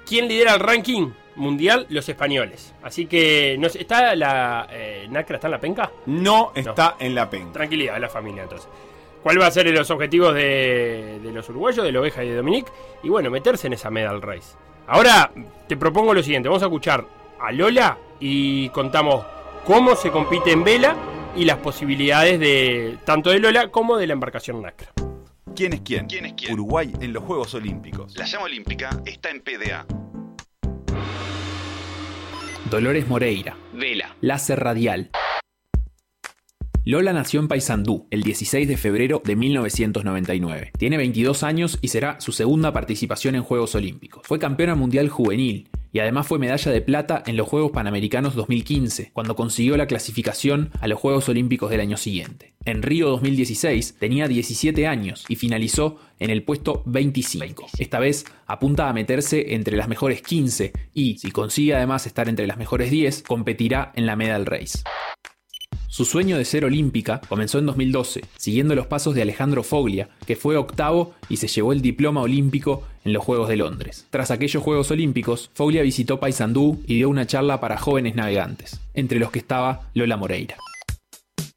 B: quién lidera el ranking mundial, los españoles. Así que, no sé, ¿está la eh, Nacra está en la penca?
A: No está en la penca.
B: Tranquilidad, la familia entonces. ¿Cuál va a ser los objetivos de, de los uruguayos, de la oveja y de Dominique? Y bueno, meterse en esa medal race. Ahora te propongo lo siguiente, vamos a escuchar a Lola y contamos cómo se compite en vela y las posibilidades de tanto de Lola como de la embarcación Nacra.
D: ¿Quién es quién?
E: ¿Quién es quién?
D: Uruguay en los Juegos Olímpicos.
E: La llama olímpica está en PDA.
F: Dolores Moreira,
E: Vela.
F: Láser Radial. Lola nació en Paysandú el 16 de febrero de 1999. Tiene 22 años y será su segunda participación en Juegos Olímpicos. Fue campeona mundial juvenil y además fue medalla de plata en los Juegos Panamericanos 2015, cuando consiguió la clasificación a los Juegos Olímpicos del año siguiente. En Río 2016 tenía 17 años y finalizó en el puesto 25. Esta vez apunta a meterse entre las mejores 15 y, si consigue además estar entre las mejores 10, competirá en la Medal Race. Su sueño de ser olímpica comenzó en 2012, siguiendo los pasos de Alejandro Foglia, que fue octavo y se llevó el diploma olímpico en los Juegos de Londres. Tras aquellos Juegos Olímpicos, Foglia visitó Paysandú y dio una charla para jóvenes navegantes, entre los que estaba Lola Moreira.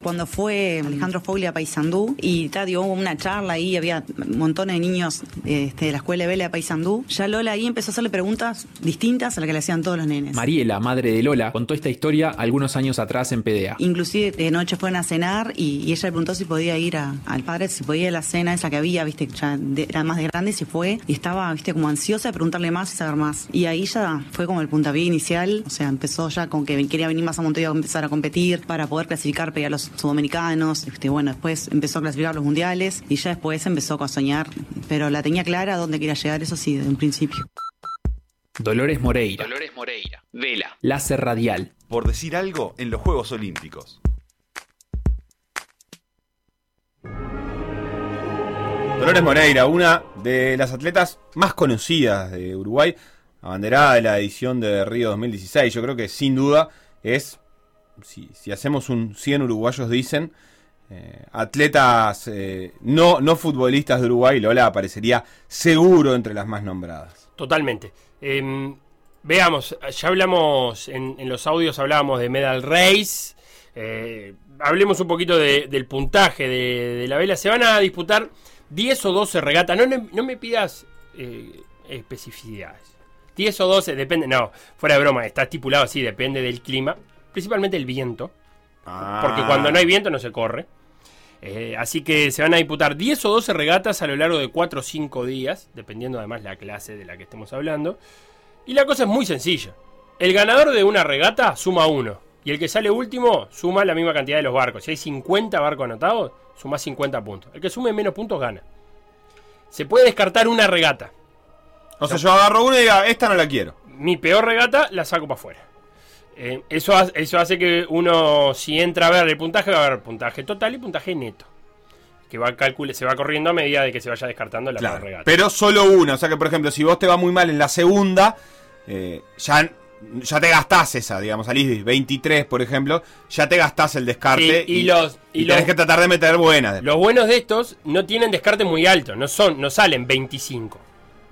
J: Cuando fue Alejandro Foglia a Paysandú y ta, dio una charla ahí, había montones de niños este, de la escuela de vela de Paysandú, ya Lola ahí empezó a hacerle preguntas distintas a las que le hacían todos los nenes.
F: Mariela, madre de Lola, contó esta historia algunos años atrás en PDA.
J: Inclusive de noche fueron a cenar y, y ella le preguntó si podía ir a- al padre, si podía ir a la cena esa que había, viste, ya de- era más de grande, se fue y estaba, viste, como ansiosa de preguntarle más y saber más. Y ahí ya fue como el puntapié inicial, o sea, empezó ya con que quería venir más a Montevideo a empezar a competir para poder clasificar, pegar a los sudamericanos, este, bueno, después empezó a clasificar los mundiales y ya después empezó a soñar, pero la tenía clara dónde quería llegar, eso sí, desde un principio.
F: Dolores Moreira,
E: Dolores Moreira. Vela.
F: láser radial.
D: Por decir algo en los Juegos Olímpicos.
A: Dolores Moreira, una de las atletas más conocidas de Uruguay, abanderada de la edición de Río 2016. Yo creo que sin duda es, si, hacemos un 100 uruguayos dicen, eh, atletas eh, no, no futbolistas de Uruguay, Lola aparecería seguro entre las más nombradas.
B: Totalmente. Em, veamos, ya hablamos en, los audios, hablábamos de Medal Race. eh, hablemos un poquito de- del puntaje de, la vela. Se van a disputar 10 o 12 regatas. No, no me pidas especificidades. 10 o 12, depende. No, fuera de broma, está estipulado así, depende del clima. Principalmente el viento. Porque
A: Ah.
B: cuando no hay viento no se corre. Eh, así que se van a disputar 10 o 12 regatas a lo largo de 4 o 5 días, dependiendo además la clase de la que estemos hablando. Y la cosa es muy sencilla. El ganador de una regata suma 1. Y el que sale último suma la misma cantidad de los barcos. Si hay 50 barcos anotados, suma 50 puntos. El que sume menos puntos gana. Se puede descartar una regata.
A: O sea, yo agarro una y diga, esta no la quiero.
B: Mi peor regata la saco para afuera. Eh, eso, eso hace que uno, si entra a ver el puntaje, va a ver puntaje total y puntaje neto. Que va a calcule, se va corriendo a medida de que se vaya descartando la
A: Claro,
B: regata.
A: pero solo una. O sea que, por ejemplo, si vos te va muy mal en la segunda, eh, ya, ya te gastás esa, digamos, salís 23, por ejemplo, ya te gastás el descarte
B: Sí, y los- y
A: y tenés
B: los-
A: que tratar de meter buenas.
B: Los buenos de estos no tienen descarte muy alto, no son, no salen 25.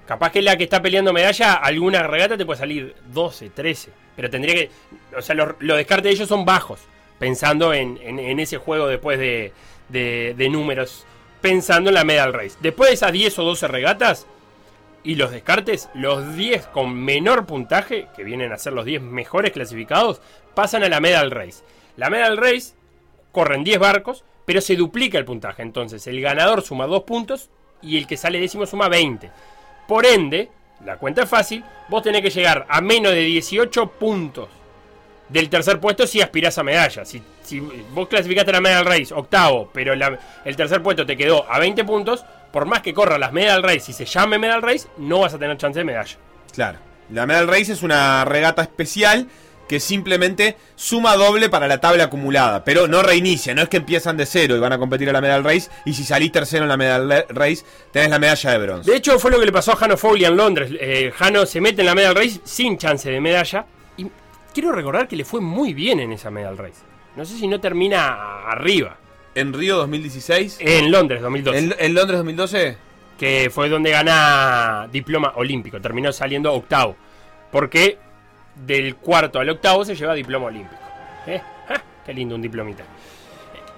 B: Capaz que la que está peleando medalla, alguna regata te puede salir 12, 13. Pero tendría que. O sea, los, los descartes de ellos son bajos. Pensando en, en- en ese juego después de, de- de números. Pensando en la medal race. Después de esas 10 o 12 regatas y los descartes, los 10 con menor puntaje, que vienen a ser los 10 mejores clasificados, pasan a la medal race. La medal race corren 10 barcos, pero se duplica el puntaje. Entonces, el ganador suma 2 puntos y el que sale décimo suma 20. Por ende, la cuenta es fácil, vos tenés que llegar a menos de 18 puntos del tercer puesto si aspirás a medalla. Si, si vos clasificaste a la Medal Race octavo, pero el tercer puesto te quedó a 20 puntos, por más que corra las Medal Race y se llame Medal Race, no vas a tener chance de medalla.
A: Claro. La Medal Race es una regata especial que simplemente suma doble para la tabla acumulada, pero no reinicia, no es que empiezan de cero y van a competir a la Medal Race y si salís tercero en la Medal Race tenés la medalla de bronce.
B: De hecho, fue lo que le pasó a Jano Foley en Londres. Eh, Jano se mete en la Medal Race sin chance de medalla. Y quiero recordar que le fue muy bien en esa Medal Race. No sé si no termina arriba.
A: En Río 2016.
B: En Londres 2012.
A: ¿En, en Londres 2012?
B: Que fue donde gana diploma olímpico. Terminó saliendo octavo. Porque del cuarto al octavo se lleva diploma olímpico. ¿Eh? ¡Ja! Qué lindo un diplomita.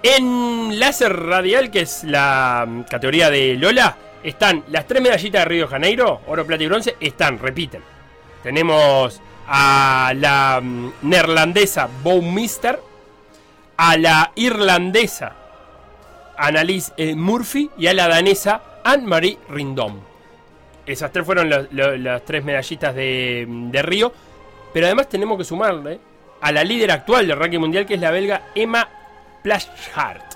B: En láser radial, que es la mm, categoría de Lola, están las tres medallitas de Río de Janeiro, oro, plata y bronce, están, repiten. Tenemos a la mm, neerlandesa Bouwmeester, a la irlandesa Annalise eh, Murphy y a la danesa Anne-Marie Rindom. Esas tres fueron lo- las tres medallitas de, de Río. Pero además tenemos que sumarle a la líder actual del ranking mundial, que es la belga Emma Plashart.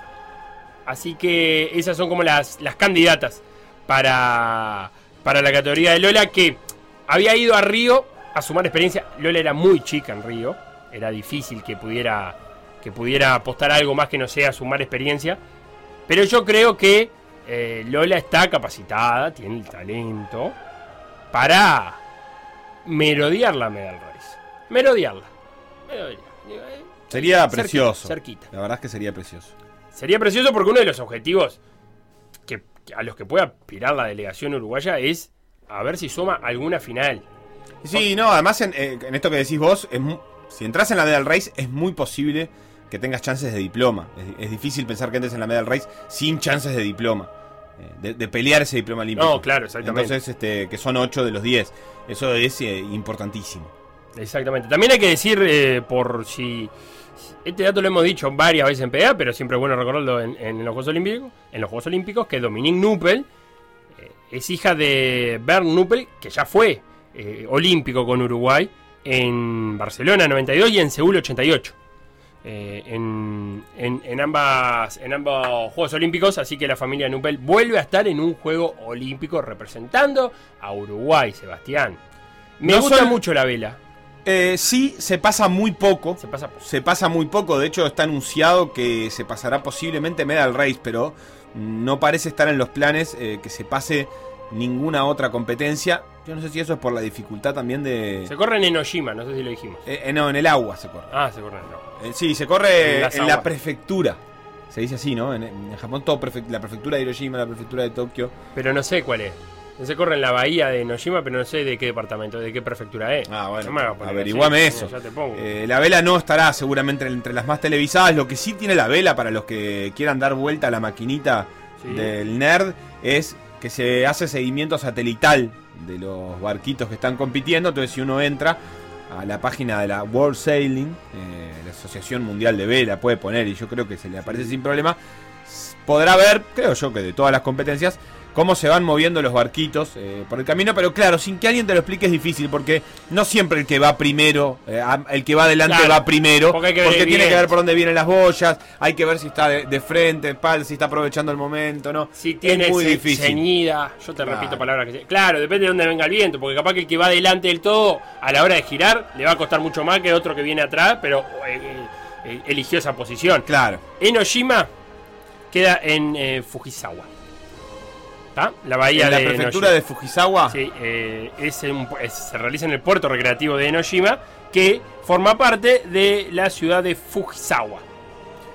B: Así que esas son como las, las candidatas para, para la categoría de Lola, que había ido a Río a sumar experiencia. Lola era muy chica en Río, era difícil que pudiera, que pudiera apostar algo más que no sea sumar experiencia. Pero yo creo que eh, Lola está capacitada, tiene el talento para merodear la Medal Race. Merodearla. Merodearla.
A: Sería
B: cerquita,
A: precioso.
B: cerquita.
A: La verdad es que sería precioso.
B: Sería precioso porque uno de los objetivos que, a los que puede aspirar la delegación uruguaya es a ver si suma alguna final.
A: Sí, no, además en, eh, en esto que decís vos, es si entras en la Medal Race es muy posible que tengas chances de diploma. Es, es difícil pensar que entres en la Medal Race sin chances de diploma. eh, De, de pelear ese diploma olímpico.
B: No, claro, exactamente.
A: Entonces, este, que son 8 de los 10. Eso es eh, importantísimo.
B: Exactamente. También hay que decir, eh, por si. Este dato lo hemos dicho varias veces en PA, pero siempre es bueno recordarlo en, en los Juegos Olímpicos. En los Juegos Olímpicos, que Dominique Nuppel eh, es hija de Bernd Nuppel, que ya fue eh, olímpico con Uruguay en Barcelona 92 y en Seúl 88. Eh, en, en- en ambas, en ambos Juegos Olímpicos, así que la familia Nuppel vuelve a estar en un Juego Olímpico representando a Uruguay, Sebastián. Me
A: No
B: gusta
A: son-
B: mucho la vela.
A: Eh, sí, se pasa muy poco.
B: Se pasa poco.
A: Se pasa muy poco. De hecho, está anunciado que se pasará posiblemente Medal Race, pero no parece estar en los planes eh, que se pase ninguna otra competencia. Yo no sé si eso es por la dificultad también de.
B: Se corre en Enoshima, no sé si lo dijimos.
A: Eh, eh, no, en el agua se corre.
B: Ah, se corre en el agua.
A: Eh, sí, se corre
B: En
A: la prefectura. Se dice así, ¿no? En, en Japón todo prefe- la prefectura de Hiroshima, la prefectura de Tokio.
B: Pero no sé cuál es. Se corre en la bahía de Enoshima, pero no sé de qué departamento, de qué prefectura es.
A: Ah, bueno,
B: No
A: averiguame
B: así,
A: eso.
B: Ya te pongo.
A: Eh, la vela no estará seguramente entre las más televisadas. Lo que sí tiene la vela para los que quieran dar vuelta a la maquinita
B: Sí.
A: del nerd es que se hace seguimiento satelital de los barquitos que están compitiendo. Entonces, si uno entra a la página de la World Sailing, eh, la Asociación Mundial de Vela, puede poner, y yo creo que se le aparece sin problema, podrá ver, creo yo que de todas las competencias, cómo se van moviendo los barquitos eh, por el camino, pero claro, sin que alguien te lo explique es difícil, porque no siempre el que va primero, eh, el que va adelante
B: Claro,
A: va primero,
B: porque
A: porque,
B: que el
A: tiene que ver por dónde vienen las boyas, hay que ver si está de, de frente, espalda, si está aprovechando el momento, ¿no?
B: Si tiene
A: es muy difícil.
B: ceñida, yo te
A: Claro.
B: repito palabras que... Claro, depende de dónde venga el viento, porque capaz que el que va adelante del todo, a la hora de girar, le va a costar mucho más que otro que viene atrás, pero eh, eligió esa posición.
A: Claro.
B: Enoshima queda en Fujisawa. ¿Está? La bahía
A: En la
B: de
A: prefectura
B: Enoshima.
A: de Fujisawa.
B: Sí, eh, es en un pu- es- se realiza en el puerto recreativo de Enoshima, que forma parte de la ciudad de Fujisawa.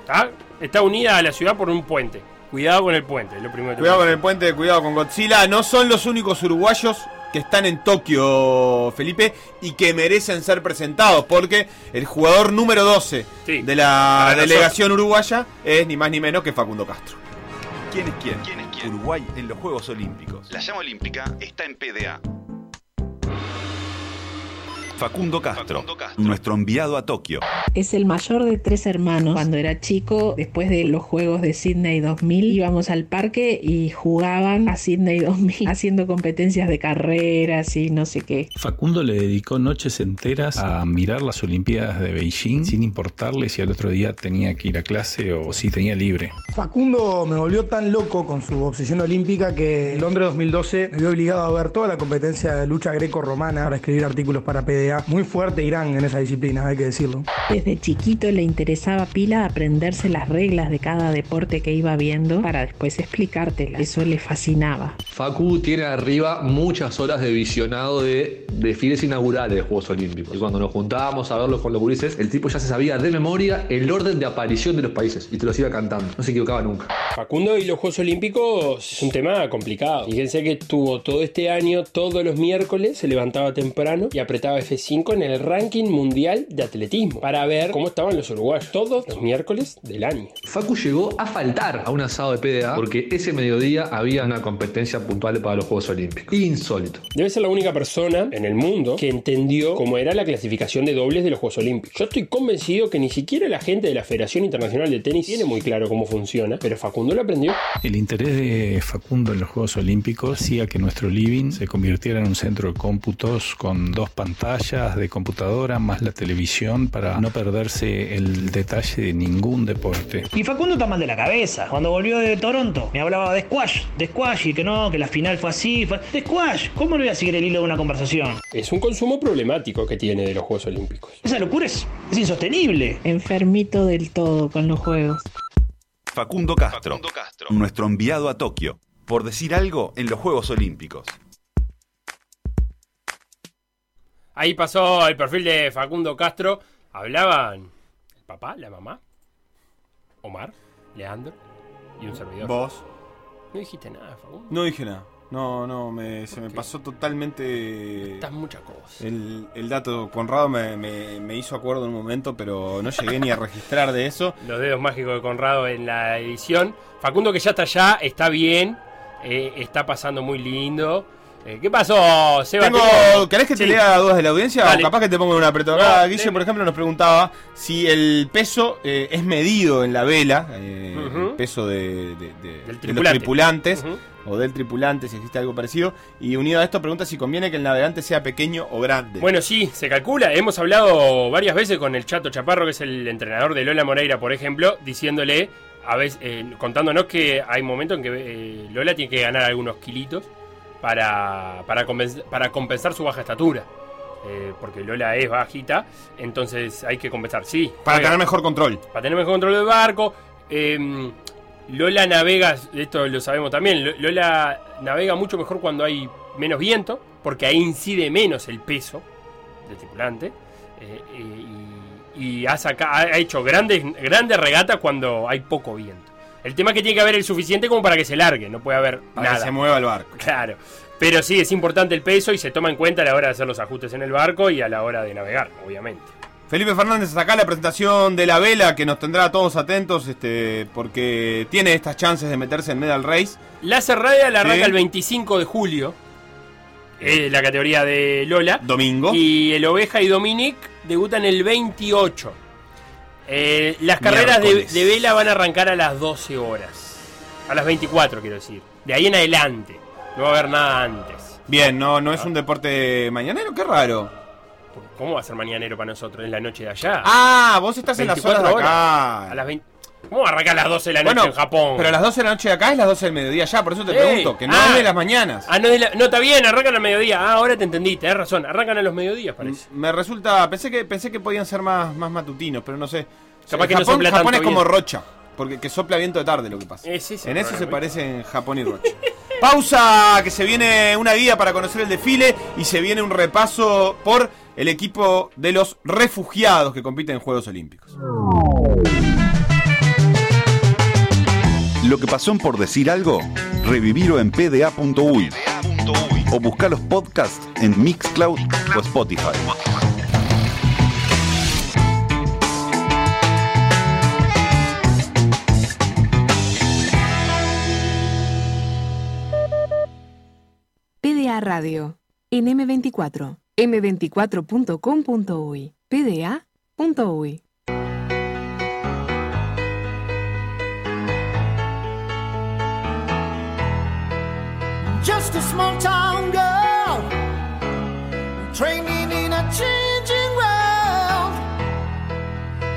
B: ¿Está? Está unida a la ciudad por un puente. Cuidado con el puente, lo primero
A: Cuidado con el puente, cuidado con Godzilla. No son los únicos uruguayos que están en Tokio, Felipe, y que merecen ser presentados, porque el jugador número 12
B: Sí.
A: de la delegación uruguaya es ni más ni menos que Facundo Castro.
D: ¿Quién es quién? Uruguay en los Juegos Olímpicos.
E: La llama olímpica está en PDA.
D: Facundo Castro, nuestro enviado a Tokio.
K: Es el mayor de tres hermanos. Cuando era chico, después de los Juegos de Sydney 2000, íbamos al parque y jugaban a Sydney 2000, haciendo competencias de carreras y no sé qué.
L: Facundo le dedicó noches enteras a mirar las Olimpiadas de Beijing sin importarle si al otro día tenía que ir a clase o si tenía libre.
M: Facundo me volvió tan loco con su obsesión olímpica que en Londres 2012 me vio obligado a ver toda la competencia de lucha greco-romana para escribir artículos para Muy fuerte Irán en esa disciplina, hay que decirlo.
K: Desde chiquito le interesaba pila aprenderse las reglas de cada deporte que iba viendo para después explicártelas. Eso le fascinaba.
I: Facu tiene arriba muchas horas de visionado de desfiles inaugurales de Juegos Olímpicos. Y cuando nos juntábamos a verlos con los gurises, el tipo ya se sabía de memoria el orden de aparición de los países y te los iba cantando. No se equivocaba nunca.
B: Facundo y los Juegos Olímpicos es un tema complicado. Fíjense que tuvo todo este año, todos los miércoles, se levantaba temprano y apretaba F5 en el ranking mundial de atletismo para ver cómo estaban los uruguayos. Todos los miércoles del año.
I: Facu llegó a faltar a un asado de PDA porque ese mediodía había una competencia puntual para los Juegos Olímpicos. Insólito.
B: Debe ser la única persona en el mundo que entendió cómo era la clasificación de dobles de los Juegos Olímpicos. Yo estoy convencido que ni siquiera la gente de la Federación Internacional de Tenis tiene muy claro cómo funciona, pero Facundo lo aprendió.
L: El interés de Facundo en los Juegos Olímpicos hacía que nuestro living se convirtiera en un centro de cómputos con dos pantallas de computadora más la televisión para no perderse el detalle de ningún deporte.
N: Y Facundo está mal de la cabeza. Cuando volvió de Toronto, me hablaba de squash, de squash y que no, que la final fue así. Fue... De squash, ¿cómo le voy a seguir el hilo de una conversación?
B: Es un consumo problemático que tiene de los Juegos Olímpicos.
N: Esa locura es, es insostenible.
K: Enfermito del todo con los juegos.
D: Facundo Castro, nuestro enviado a Tokio. Por decir algo en los Juegos Olímpicos.
B: Ahí pasó el perfil de Facundo Castro. Hablaban el papá, la mamá, Omar, Leandro y un servidor.
A: Vos.
B: No dijiste nada, Facundo.
A: No dije nada. No, no, me, se me pasó totalmente.
B: Estás muchas cosas.
A: El, el dato Conrado me, me- me hizo acuerdo en un momento, pero no llegué ni a registrar de eso.
B: Los dedos mágicos de Conrado en la edición. Facundo que ya está allá, está bien, eh, está pasando muy lindo. Eh, ¿Qué pasó, Seba?
A: Tengo, ¿Querés que te
B: Sí.
A: lea dudas de la audiencia?
B: Dale.
A: O capaz que te pongo en un apretado. Acá
B: No,
A: Guille, por ejemplo, nos preguntaba si el peso eh, es medido en la vela, eh, el peso de, de- de- de los
B: tripulante.
A: tripulantes, o del tripulante, si existe algo parecido. Y unido a esto, pregunta si conviene que el navegante sea pequeño o grande.
B: Bueno, sí, se calcula. Hemos hablado varias veces con el Chato Chaparro, que es el entrenador de Lola Moreira, por ejemplo, diciéndole, a veces, eh, contándonos que hay momentos en que Lola tiene que ganar algunos kilitos para, para, para compensar su baja estatura. Eh, porque Lola es bajita, entonces hay que compensar, sí.
A: Para
B: juega.
A: tener mejor control.
B: Para tener mejor control del barco. eh, Lola navega, esto lo sabemos también, Lo- Lola navega mucho mejor cuando hay menos viento, porque ahí incide menos el peso del tripulante. eh, eh, y, y ha, saca- ha hecho grandes, grandes regatas cuando hay poco viento. El tema es que tiene que haber el suficiente como para que se largue, no puede haber
A: Para
B: nada.
A: que se mueva el barco.
B: Claro. Pero sí, es importante el peso y se toma en cuenta a la hora de hacer los ajustes en el barco y a la hora de navegar, obviamente.
A: Felipe Fernández, acá la presentación de la vela que nos tendrá a todos atentos, este, porque tiene estas chances de meterse en Medal Race.
B: La cerrada la arranca
A: Sí.
B: el 25 de julio. Es la categoría de Lola.
A: Domingo.
B: Y el Oveja y Dominic debutan el 28. Eh, las carreras de, vela van a arrancar a las 12 horas. A las 24, quiero decir. De ahí en adelante. No va a haber nada antes.
A: Bien, no, no es un deporte mañanero, qué raro.
B: ¿Cómo va a ser mañanero para nosotros? Es la noche de allá.
A: Ah, vos estás en las horas
B: 24
A: de acá.
B: A las 20. ¿Cómo va a las 12 de la noche
A: Bueno,
B: en Japón?
A: Pero a las 12 de la noche de acá es las 12 del mediodía ya, por eso te
B: Ey,
A: pregunto, que no
B: ah.
A: es de las mañanas.
B: Ah, no, es la- no, está bien, arrancan al mediodía. Ah, ahora te entendí, tenés razón. Arrancan a los mediodías, parece.
A: Me resulta, pensé que pensé que podían ser más, más matutinos, pero no sé.
B: Capaz
A: En
B: que no
A: Japón,
B: sopla
A: Japón
B: tanto
A: es como. Rocha, porque que sopla viento de tarde lo que pasa.
B: Es ese
A: en eso se parecen Japón y Rocha. Pausa, que se viene una guía para conocer el desfile y se viene un repaso por el equipo de los refugiados que compiten en Juegos Olímpicos.
D: Lo que pasó en por decir algo, revivirlo en pda.uy o buscar los podcasts en Mixcloud o Spotify.
C: PDA Radio. En M24. M24.com.uy. PDA.uy.
O: small town girl, training in a changing world.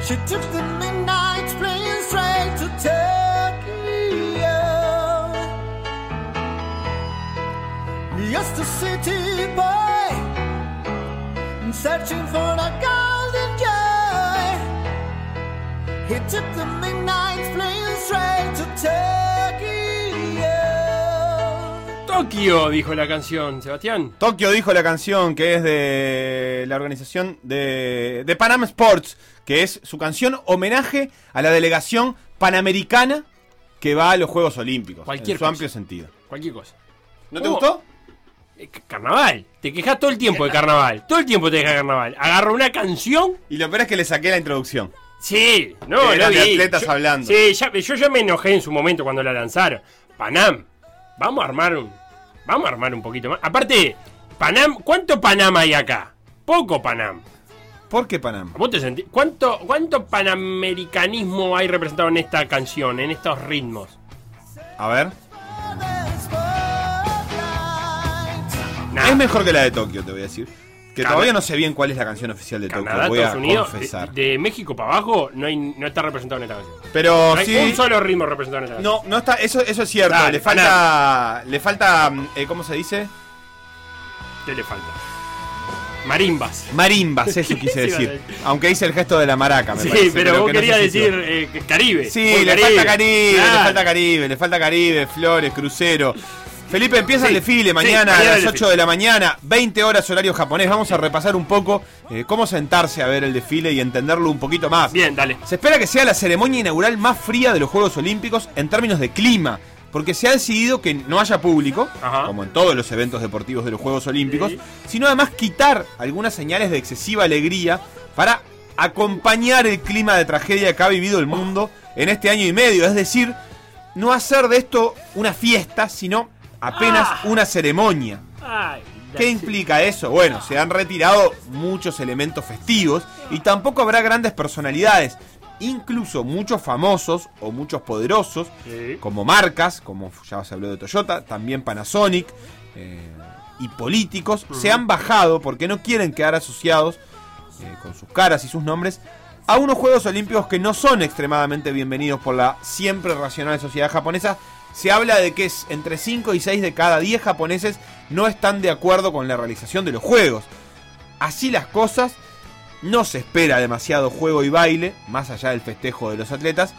O: She took the midnight plane straight to Tokyo. Just a city boy, searching for a golden joy. He took the
B: Tokio, dijo la canción, Sebastián.
A: Tokio dijo la canción que es de la organización de, de Panam Sports, que es su canción homenaje a la delegación panamericana que va a los Juegos Olímpicos.
B: Cualquier
A: en su
B: cosa.
A: amplio sentido.
B: Cualquier cosa.
A: ¿No te
B: ¿Cómo?
A: gustó?
B: Eh, Carnaval. Te quejas todo el tiempo de carnaval. Todo el tiempo te quejas de carnaval. Agarro una canción.
A: Y lo peor es que le saqué la introducción.
B: Sí, no, lo vi.
A: atletas
B: Yo-
A: hablando.
B: Sí, ya, yo ya me enojé en su momento cuando la lanzaron. Panam, vamos a armar un. Vamos a armar un poquito más. Aparte, Panam, ¿cuánto Panam hay acá? Poco Panam.
A: ¿Por qué Panam?
B: ¿Vos te sentís? ¿Cuánto, ¿Cuánto panamericanismo hay representado en esta canción, en estos ritmos?
A: A ver. Es mejor que la de Tokio, te voy a decir. Que todavía no sé bien cuál es la canción oficial de Tokio,
B: Canadá,
A: a
B: Estados Unidos,
A: confesar.
B: de, de México para abajo, no, hay, no está representado en esta canción.
A: Pero
B: no hay
A: sí-
B: un solo ritmo representado en esta canción.
A: No, no está, eso, eso es cierto.
B: Dale,
A: le falta. Le falta. eh, ¿Cómo se dice?
B: ¿Qué le falta? Marimbas.
A: Marimbas, eso
B: ¿Qué
A: quise decir. Aunque hice el gesto de la maraca, me
B: Sí,
A: parece,
B: pero, vos
A: que
B: querías decir eh, Caribe.
A: Sí, le falta Caribe, le falta Caribe, le falta Caribe, Flores, Crucero. Felipe, empieza
B: Sí,
A: el desfile mañana a las
B: desfile.
A: 8 de la mañana, 20 horas horario japonés. Vamos a repasar un poco eh, cómo sentarse a ver el desfile y entenderlo un poquito más.
B: Bien, dale.
A: Se espera que sea la ceremonia inaugural más fría de los Juegos Olímpicos en términos de clima, porque se ha decidido que no haya público, como en todos los eventos deportivos de los Juegos Olímpicos, sino además quitar algunas señales de excesiva alegría para acompañar el clima de tragedia que ha vivido el mundo en este año y medio. Es decir, no hacer de esto una fiesta, sino apenas una ceremonia.
B: Ay,
A: ¿Qué implica eso? Bueno, se han retirado muchos elementos festivos y tampoco habrá grandes personalidades. Incluso muchos famosos o muchos poderosos, como marcas, como ya se habló de Toyota, también Panasonic, eh, y políticos, se han bajado porque no quieren quedar asociados eh, con sus caras y sus nombres a unos Juegos Olímpicos que no son extremadamente bienvenidos por la siempre racional sociedad japonesa. Se habla de que es entre 5 y 6 de cada 10 japoneses no están de acuerdo con la realización de los Juegos. Así las cosas, no se espera demasiado juego y baile, más allá del festejo de los atletas.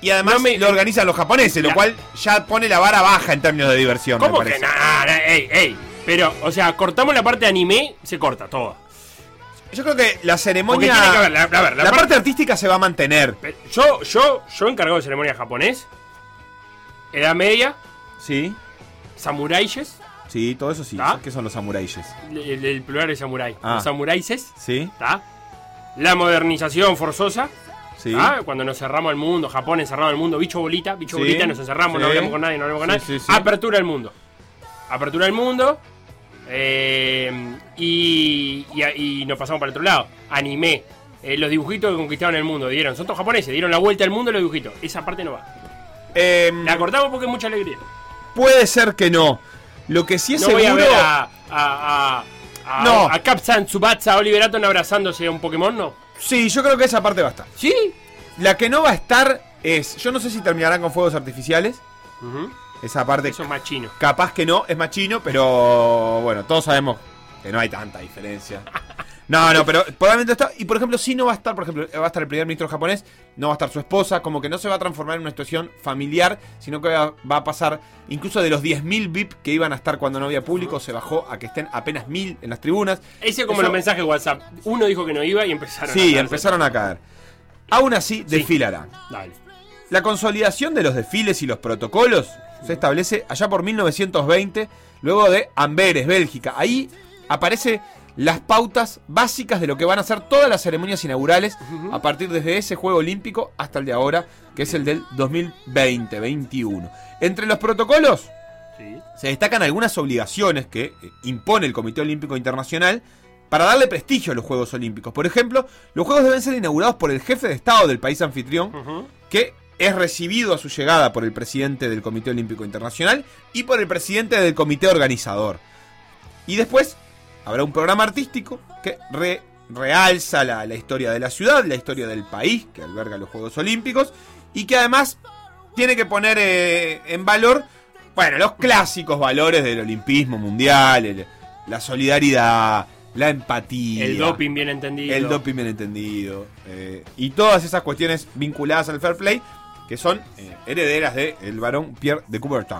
A: Y además
B: No me-
A: lo organizan los japoneses, lo cual ya pone la vara baja en términos de diversión. me
B: ¿Cómo que
A: parece.
B: nada? Ey, ey. Pero, o sea, cortamos la parte de anime, se corta toda.
A: Yo creo que la ceremonia.
B: Que haber, la- a ver, la
A: la
B: parte-
A: parte artística se va a mantener.
B: Yo, yo, yo encargado de ceremonia japonés, Edad Media,
A: Sí,
B: Samuraises,
A: sí, todo eso sí.
B: ¿Ah?
A: ¿Qué son los samuraises?
B: el, el plural de samurái.
A: Ah.
B: Los samuraises,
A: Sí,
B: ¿está? La modernización forzosa,
A: sí.
B: ¿tá? Cuando nos cerramos el mundo, Japón encerrado el mundo, bicho bolita, bicho
A: Sí,
B: bolita, nos encerramos, no hablamos con nadie, no hablamos con nadie. Apertura del mundo. Apertura del mundo. eh, y, y, y nos pasamos para el otro lado. Anime. eh, los dibujitos que conquistaron el mundo. Dieron, son todos japoneses, dieron la vuelta al mundo los dibujitos. Esa parte no va.
A: Em,
B: La cortamos porque es mucha alegría.
A: Puede ser que no. Lo que sí es
B: no
A: seguro.
B: voy a ver a, a, a, a,
A: No.
B: a Capsan, Tsubasa, Oliver Atom abrazándose a un Pokémon, ¿no?
A: Sí, yo creo que esa parte va a estar.
B: ¿Sí?
A: La que no va a estar es. Yo no sé si terminarán con fuegos artificiales. Esa parte.
B: Eso es más chino.
A: Capaz que no, es más chino, pero bueno, todos sabemos que no hay tanta diferencia. No, no, pero probablemente está. Y por ejemplo, si no va a estar, por ejemplo, va a estar el primer ministro japonés, no va a estar su esposa, como que no se va a transformar en una situación familiar, sino que va, va a pasar incluso de los 10.000 VIP que iban a estar cuando no había público, se bajó a que estén apenas 1.000 en las tribunas.
B: Ese como
A: Eso-
B: los mensajes de WhatsApp. Uno dijo que no iba y empezaron a
A: Sí, empezaron a caer. Aún así, desfilarán.
B: Dale.
A: La consolidación de los desfiles y los protocolos se establece allá por 1920, luego de Amberes, Bélgica. Ahí aparece las pautas básicas de lo que van a ser todas las ceremonias inaugurales a partir desde ese Juego Olímpico hasta el de ahora, que es el del 2020-21. Entre los protocolos se destacan algunas obligaciones que eh, impone el Comité Olímpico Internacional para darle prestigio a los Juegos Olímpicos. Por ejemplo, los Juegos deben ser inaugurados por el jefe de Estado del país anfitrión, que es recibido a su llegada por el presidente del Comité Olímpico Internacional y por el presidente del comité organizador. Y después habrá un programa artístico que re- realza la, la historia de la ciudad, la historia del país que alberga los Juegos Olímpicos y que además tiene que poner eh, en valor, bueno, los clásicos valores del olimpismo mundial, el- la solidaridad, la empatía.
B: El doping bien entendido.
A: El doping bien entendido. eh, y todas esas cuestiones vinculadas al fair play que son eh, herederas del el varón Pierre de Coubertin.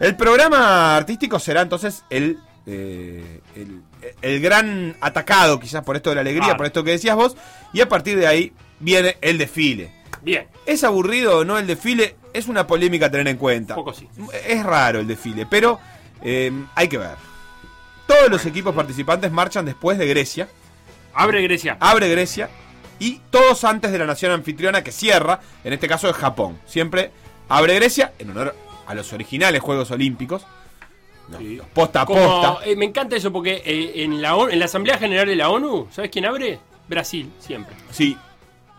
A: El programa artístico será entonces el, eh, el, el gran atacado, quizás por esto de la alegría,
B: Claro.
A: por esto que decías vos, y a partir de ahí viene el desfile.
B: Bien.
A: ¿Es aburrido o no el desfile? Es una polémica a tener en cuenta.
B: Poco sí.
A: Es raro el desfile, pero eh, hay que ver. Todos los equipos participantes marchan después de Grecia.
B: Abre Grecia.
A: Abre Grecia. Y todos antes de la nación anfitriona que cierra, en este caso es Japón. Siempre abre Grecia en honor a los originales Juegos Olímpicos. No, posta a posta.
B: eh, me encanta eso porque eh, en, la, en la Asamblea General de la ONU, ¿sabes quién abre? Brasil, siempre.
A: Sí.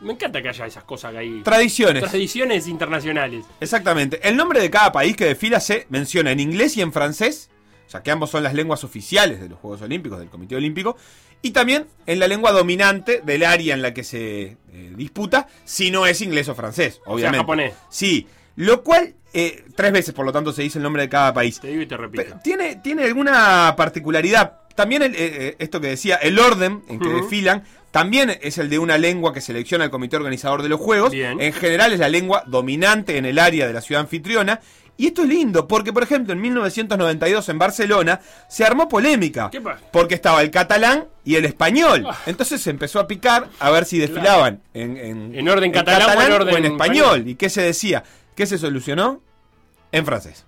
B: Me encanta que haya esas cosas que hay.
A: Tradiciones.
B: Tradiciones internacionales.
A: Exactamente. El nombre de cada país que desfila se menciona en inglés y en francés, ya que ambos son las lenguas oficiales de los Juegos Olímpicos, del Comité Olímpico, y también en la lengua dominante del área en la que se eh, disputa, si no es inglés o francés, obviamente.
B: japonés.
A: Sí. Lo cual, eh, tres veces por lo tanto se dice el nombre de cada país.
B: Te digo y te repito.
A: Tiene, tiene alguna particularidad. También el, eh, eh, esto que decía, el orden en que desfilan, también es el de una lengua que selecciona el comité organizador de los Juegos.
B: Bien.
A: En general es la lengua dominante en el área de la ciudad anfitriona. Y esto es lindo, porque por ejemplo en 1992 en Barcelona se armó polémica.
B: ¿Qué pasa?
A: Porque estaba el catalán y el español. Entonces se empezó a picar a ver si desfilaban en, en,
B: En orden catalán o en orden
A: español.
B: español.
A: ¿Y qué se decía? ¿Qué se solucionó? En francés.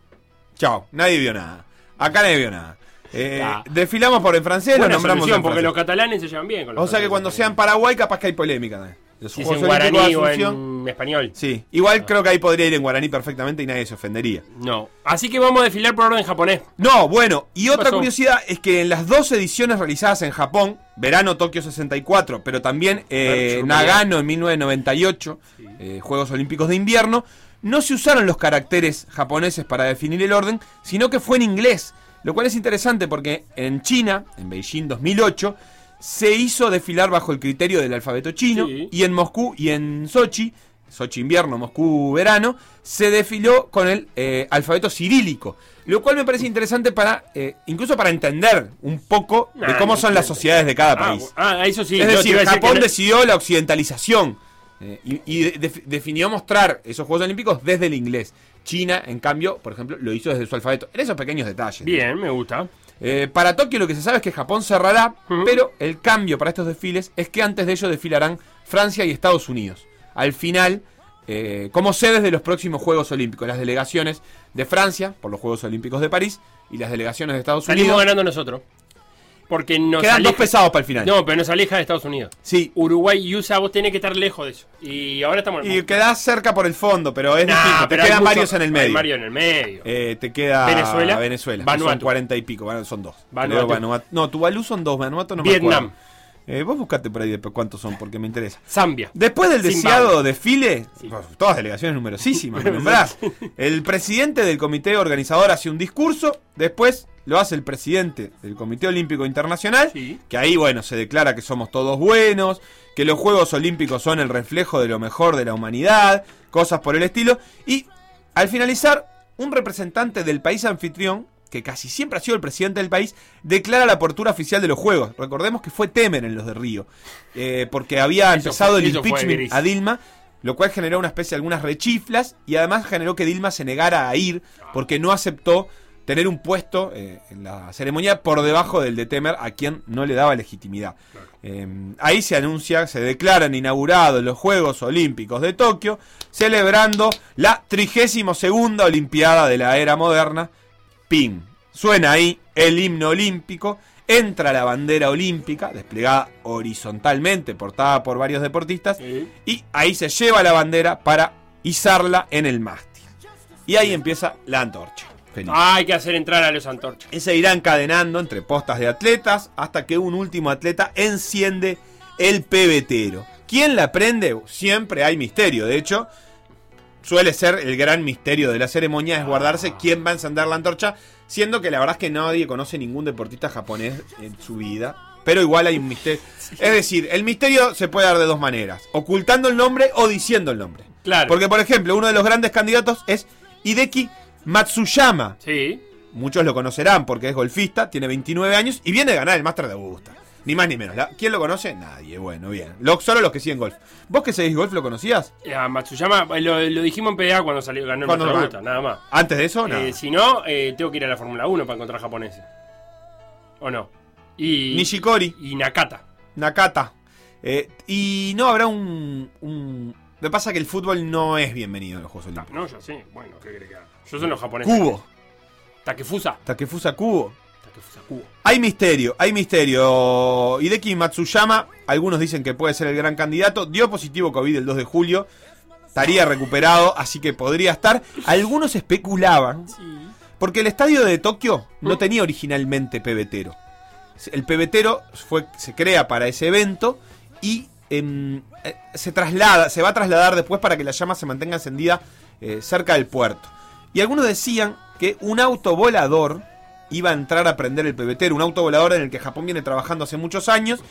A: Chao, nadie vio nada. Acá nadie vio nada. Eh,
B: Ah.
A: Desfilamos por en francés, lo nombramos
B: solución,
A: en
B: porque los catalanes se llevan bien con los
A: O sea que cuando sea en Paraguay capaz que hay polémica. ¿eh? Los
B: Si es en guaraní o en español.
A: Sí, igual creo que ahí podría ir en guaraní perfectamente y nadie se ofendería.
B: No. Así que vamos a desfilar por orden japonés.
A: No, bueno, y otra
B: pasó?
A: curiosidad es que en las dos ediciones realizadas en Japón, verano Tokio 64, pero también eh, Nagano en 1998, eh, Juegos Olímpicos de Invierno, no se usaron los caracteres japoneses para definir el orden, sino que fue en inglés, lo cual es interesante porque en China, en Beijing 2008, se hizo desfilar bajo el criterio del alfabeto chino
B: Sí.
A: y en Moscú y en Sochi, Sochi invierno, Moscú verano, se desfiló con el eh, alfabeto cirílico. Lo cual me parece interesante para, eh, incluso para entender un poco de cómo son las sociedades de cada
B: Ah,
A: país.
B: Ah, eso sí.
A: es decir, Japón decidió la occidentalización eh, y, y de- def- definió mostrar esos Juegos Olímpicos desde el inglés. China, en cambio, por ejemplo, lo hizo desde su alfabeto. En esos pequeños detalles.
B: Bien, me gusta.
A: Eh, para Tokio lo que se sabe es que Japón cerrará, pero el cambio para estos desfiles es que antes de ello desfilarán Francia y Estados Unidos. Al final, eh, como sedes de los próximos Juegos Olímpicos, las delegaciones de Francia por los Juegos Olímpicos de París y las delegaciones de Estados
B: Salimos
A: Unidos.
B: ganando nosotros. Porque nos
A: Quedan
B: aleja-
A: dos pesados para el final.
B: No, pero nos aleja de Estados Unidos.
A: Sí.
B: Uruguay y USA, vos tenés que estar lejos de eso. Y ahora estamos
A: Y quedás cerca por el fondo, pero es
B: Nah.
A: Te
B: pero hay
A: quedan
B: mucho-
A: varios en el
B: hay
A: medio.
B: varios en el medio.
A: Eh, te queda
B: Venezuela.
A: Venezuela. que Son
B: Vanuatu.
A: 40 y pico. Son dos.
B: Vanuatu.
A: Vanuatu- No, Tuvalu son dos. Vanuatu no
B: Vietnam.
A: me acuerdo. Eh, vos buscate por ahí después cuántos son, porque me interesa.
B: Zambia.
A: Después del deseado desfile, pues, todas delegaciones numerosísimas, me nombrás. El presidente del comité organizador hace un discurso, después lo hace el presidente del Comité Olímpico Internacional, que ahí, bueno, se declara que somos todos buenos, que los Juegos Olímpicos son el reflejo de lo mejor de la humanidad, cosas por el estilo, y al finalizar, un representante del país anfitrión, que casi siempre ha sido el presidente del país, declara la apertura oficial de los Juegos. Recordemos que fue Temer en los de Río, eh, porque había
B: Eso
A: empezado
B: fue-
A: el impeachment a Dilma, lo cual generó una especie de algunas rechiflas y además generó que Dilma se negara a ir porque no aceptó tener un puesto eh, en la ceremonia por debajo del de Temer a quien no le daba legitimidad. Eh, ahí se anuncia, se declaran inaugurados los Juegos Olímpicos de Tokio, celebrando la 32 segunda Olimpiada de la era moderna. ¡Pim! Suena ahí el himno olímpico, entra la bandera olímpica, desplegada horizontalmente, portada por varios deportistas, y ahí se lleva la bandera para izarla en el mástil. Y ahí empieza la antorcha.
B: Ah, hay que hacer entrar a los antorchas.
A: Y se irá encadenando entre postas de atletas hasta que un último atleta enciende el pebetero. ¿Quién la prende? Siempre hay misterio. De hecho, suele ser el gran misterio de la ceremonia es guardarse quién va a encender la antorcha, siendo que la verdad es que nadie conoce ningún deportista japonés en su vida. Pero igual hay un misterio. Es decir, el misterio se puede dar de dos maneras: ocultando el nombre o diciendo el nombre.
B: Claro.
A: Porque, por ejemplo, uno de los grandes candidatos es Hideki Matsuyama.
B: Sí.
A: Muchos lo conocerán porque es golfista, tiene 29 años y viene a ganar el Master de Augusta. Ni más ni menos. La- ¿Quién lo conoce? Nadie. Bueno, bien. Lo- solo los que siguen golf. ¿Vos que seguís golf lo conocías?
B: A Matsuyama, eh, lo, lo dijimos en PDA cuando salió, ganó el Master
A: lo
B: Augusta, nada más.
A: Antes de eso, nada.
B: Eh, si no, eh, tengo que ir a la Fórmula 1 para encontrar japoneses. ¿O no? Y,
A: Nishikori.
B: Y Nakata.
A: Nakata. Eh, y no habrá un, un... Me pasa que el fútbol no es bienvenido en los Juegos Olímpicos.
B: No, yo sé. Bueno, ¿qué crees que haga? Yo soy los japoneses.
A: Cubo.
B: Takefusa.
A: Takefusa Kubo.
B: Takefusa Kubo.
A: Hay misterio, hay misterio. Hideki Matsuyama, algunos dicen que puede ser el gran candidato. Dio positivo COVID el 2 de julio. Estaría recuperado, así que podría estar. Algunos especulaban. Porque el estadio de Tokio no tenía originalmente pebetero. El pebetero fue, se crea para ese evento y eh, se traslada, se va a trasladar después para que la llama se mantenga encendida eh, cerca del puerto. Y algunos decían que un auto volador iba a entrar a prender el pebetero, un auto volador en el que Japón viene trabajando hace muchos años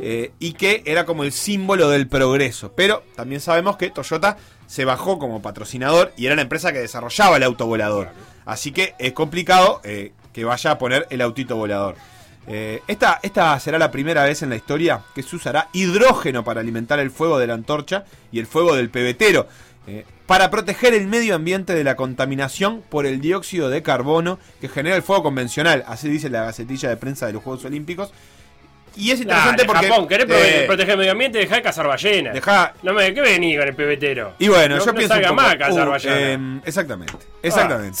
A: eh, y que era como el símbolo del progreso. Pero también sabemos que Toyota se bajó como patrocinador y era la empresa que desarrollaba el auto volador. Así que es complicado que vaya a poner el autito volador. Eh, esta, esta será la primera vez en la historia que se usará hidrógeno para alimentar el fuego de la antorcha y el fuego del pebetero. eh, para proteger el medio ambiente de la contaminación por el dióxido de carbono que genera el fuego convencional. Así dice la gacetilla de prensa de los Juegos Olímpicos. Y es interesante
B: Dale,
A: porque.
B: Japón, ¿querés
A: eh,
B: proteger el medio ambiente? Dejá de cazar ballenas.
A: Dejá-
B: No me, ¿Qué venís con el pebetero?
A: Y bueno,
B: no,
A: yo
B: no
A: pienso.
B: salga
A: un poco,
B: más a cazar
A: uh,
B: ballenas.
A: eh, exactamente, exactamente.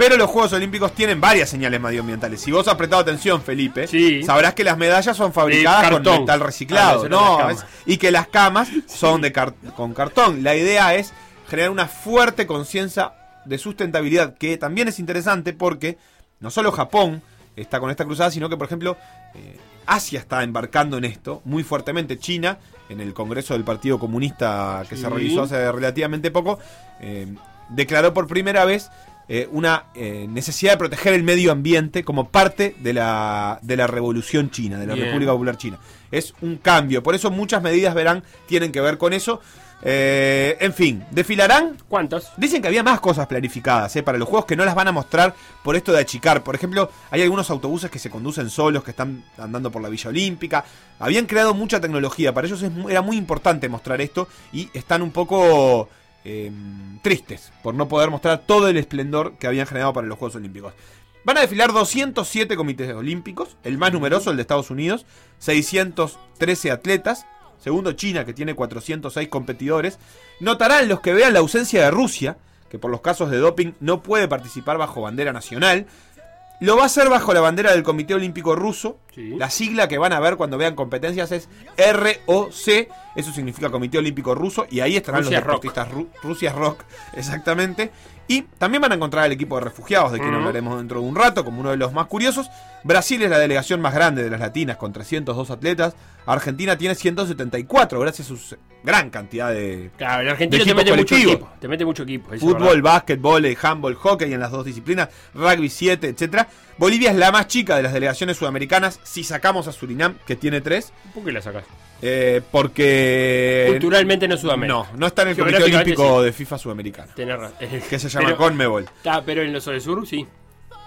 A: Pero los Juegos Olímpicos tienen varias señales medioambientales. Si vos has prestado atención, Felipe, sabrás que las medallas son fabricadas con metal
B: Ah,
A: reciclado.
B: eran
A: no, es- y que las camas son de car- con cartón. La idea es generar una fuerte conciencia de sustentabilidad, que también es interesante porque no solo Japón está con esta cruzada, sino que, por ejemplo, eh, Asia está embarcando en esto muy fuertemente. China, en el Congreso del Partido Comunista que
B: Sí.
A: se realizó hace relativamente poco, eh, declaró por primera vez eh, una eh, necesidad de proteger el medio ambiente como parte de la, de la revolución china, de la
B: Bien.
A: República Popular China. Es un cambio, por eso muchas medidas, verán, tienen que ver con eso. Eh, en fin, ¿desfilarán?
B: ¿Cuántos?
A: Dicen que había más cosas planificadas eh, para los juegos que no las van a mostrar por esto de achicar. Por ejemplo, hay algunos autobuses que se conducen solos, que están andando por la Villa Olímpica. Habían creado mucha tecnología, para ellos es era muy importante mostrar esto y están un poco eh, tristes por no poder mostrar todo el esplendor que habían generado para los Juegos Olímpicos. Van a desfilar 207 comités olímpicos, el más numeroso, el de Estados Unidos, 613 atletas, segundo China, que tiene 406 competidores. Notarán los que vean la ausencia de Rusia, que por los casos de doping no puede participar bajo bandera nacional. Lo va a hacer bajo la bandera del Comité Olímpico Ruso. La sigla que van a ver cuando vean competencias es ROC. Eso significa Comité Olímpico Ruso. Y ahí estarán
B: Rusia
A: los
B: Rock.
A: deportistas ru- Rusia Rock, exactamente. Y también van a encontrar al equipo de refugiados, de quien
B: Ujú.
A: hablaremos dentro de un rato, como uno de los más curiosos. Brasil es la delegación más grande de las latinas, con 302 atletas. Argentina tiene 174, gracias a su gran cantidad de.
B: Claro, el argentino
A: de
B: te mete mucho equipo. Te mete mucho equipo.
A: Fútbol,
B: verdad.
A: básquetbol, eh, handball, hockey en las dos disciplinas, rugby 7, etcétera. Bolivia es la más chica de las delegaciones sudamericanas, si sacamos a Surinam, que tiene tres.
B: ¿Por qué la sacas?
A: Eh, porque.
B: Culturalmente no es Sudamérica.
A: No, no está en el Comité Olímpico
B: sí.
A: de FIFA Sudamericano.
B: Tenés razón.
A: Que se llama
B: Pero-
A: Conmebol.
B: Está, pero en los del sur sí.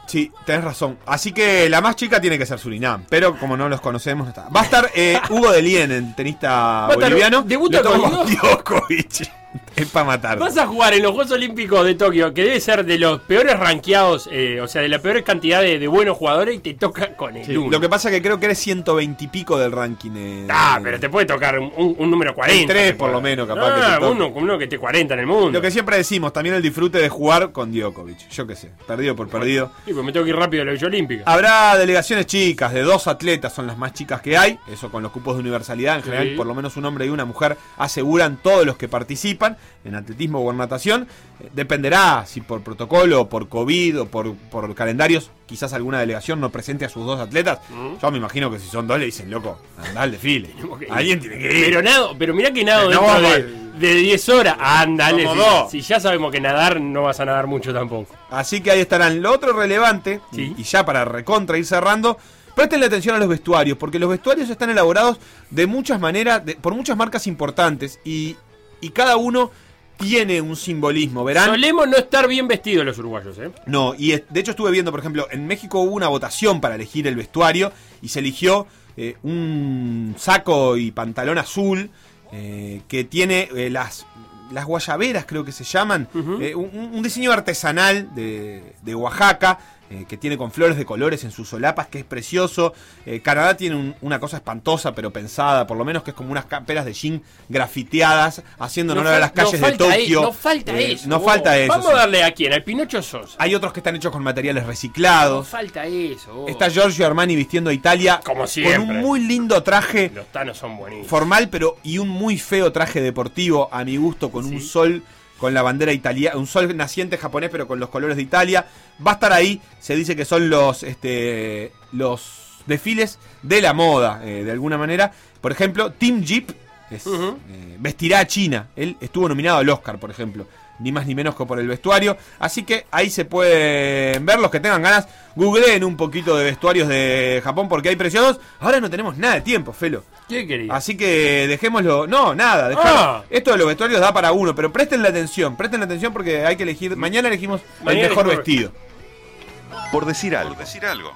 A: Sí, tenés razón. Así que la más chica tiene que ser Surinam. Pero como no los conocemos, no está. Va a estar eh, Hugo de Lien, el tenista boliviano.
B: ¿debuta con
A: Djokovic. Es para matar.
B: Vas a jugar en los Juegos Olímpicos de Tokio, que debe ser de los peores rankeados, eh, o sea, de la peor cantidad de, de buenos jugadores, y te toca con el
A: Sí,
B: uno.
A: Lo que pasa es que creo que eres 120 y pico del ranking. eh,
B: Ah, pero te puede tocar un, número 40.
A: El tres,
B: te
A: por
B: puede.
A: lo menos, capaz
B: Ah,
A: que te toque.
B: uno, uno que esté 40 en el mundo.
A: Lo que siempre decimos, también el disfrute de jugar con Djokovic. Yo qué sé, perdido por perdido.
B: Sí, pues me tengo que ir rápido a la Villa Olímpica.
A: Habrá delegaciones chicas, de dos atletas son las más chicas que hay. Eso con los cupos de universalidad. En
B: Sí.
A: general, por lo menos un hombre y una mujer aseguran todos los que participan en atletismo o en natación. Eh, dependerá si por protocolo, por COVID o por, por calendarios, quizás alguna delegación no presente a sus dos atletas.
B: Mm.
A: Yo me imagino que si son dos le dicen, loco, anda al desfile. Alguien tiene que ir.
B: Pero nado, pero mirá que nado
A: No,
B: dentro
A: vamos
B: de, de 10 horas. Ándale, si, si ya sabemos que nadar, no vas a nadar mucho tampoco.
A: Así que ahí estarán. Lo otro relevante, y- y ya para recontra ir cerrando, prestenle atención a los vestuarios, porque los vestuarios están elaborados de muchas maneras, de- por muchas marcas importantes, y, y cada uno tiene un simbolismo, ¿verán?
B: Solemos no estar bien vestidos los uruguayos, ¿eh?
A: No, y de hecho estuve viendo, por ejemplo, en México hubo una votación para elegir el vestuario y se eligió eh, un saco y pantalón azul eh, que tiene eh, las, las guayaberas, creo que se llaman, un, un diseño artesanal de, de Oaxaca. Eh, que tiene con flores de colores en sus solapas, que es precioso. Eh, Canadá tiene un- una cosa espantosa, pero pensada, por lo menos que es como unas camperas de jean grafiteadas, haciendo honor a
B: fal-
A: las calles de
B: e-
A: Tokio.
B: no falta
A: Eh,
B: eso.
A: No
B: vos.
A: falta eso.
B: Vamos
A: sí.
B: a darle a quién, al Pinocho Sosa.
A: Hay otros que están hechos con materiales
B: No
A: reciclados.
B: falta eso.
A: Está Giorgio Armani vistiendo a Italia
B: Como
A: con un muy lindo traje
B: Los tanos son buenísimos.
A: formal, pero y un muy feo traje deportivo a mi gusto con un sol con la bandera italiana, un sol naciente japonés pero con los colores de Italia. Va a estar ahí, se dice que son los este los desfiles de la moda eh, de alguna manera. Por ejemplo, Team Jeep es, eh, vestirá a China. Él estuvo nominado al Oscar, por ejemplo. Ni más ni menos que por el vestuario. Así que ahí se pueden ver los que tengan ganas. Googleen un poquito de vestuarios de Japón porque hay preciosos. Ahora no tenemos nada de tiempo, Felo.
B: ¿Qué querías?
A: Así que dejémoslo. No, nada. dejá-
B: Ah.
A: Esto de los vestuarios da para uno, pero presten la atención. Presten la atención porque hay que elegir. Mañana elegimos
D: Mañana
A: el mejor
D: elegimos-
A: vestido.
D: Por decir algo.
E: decir algo.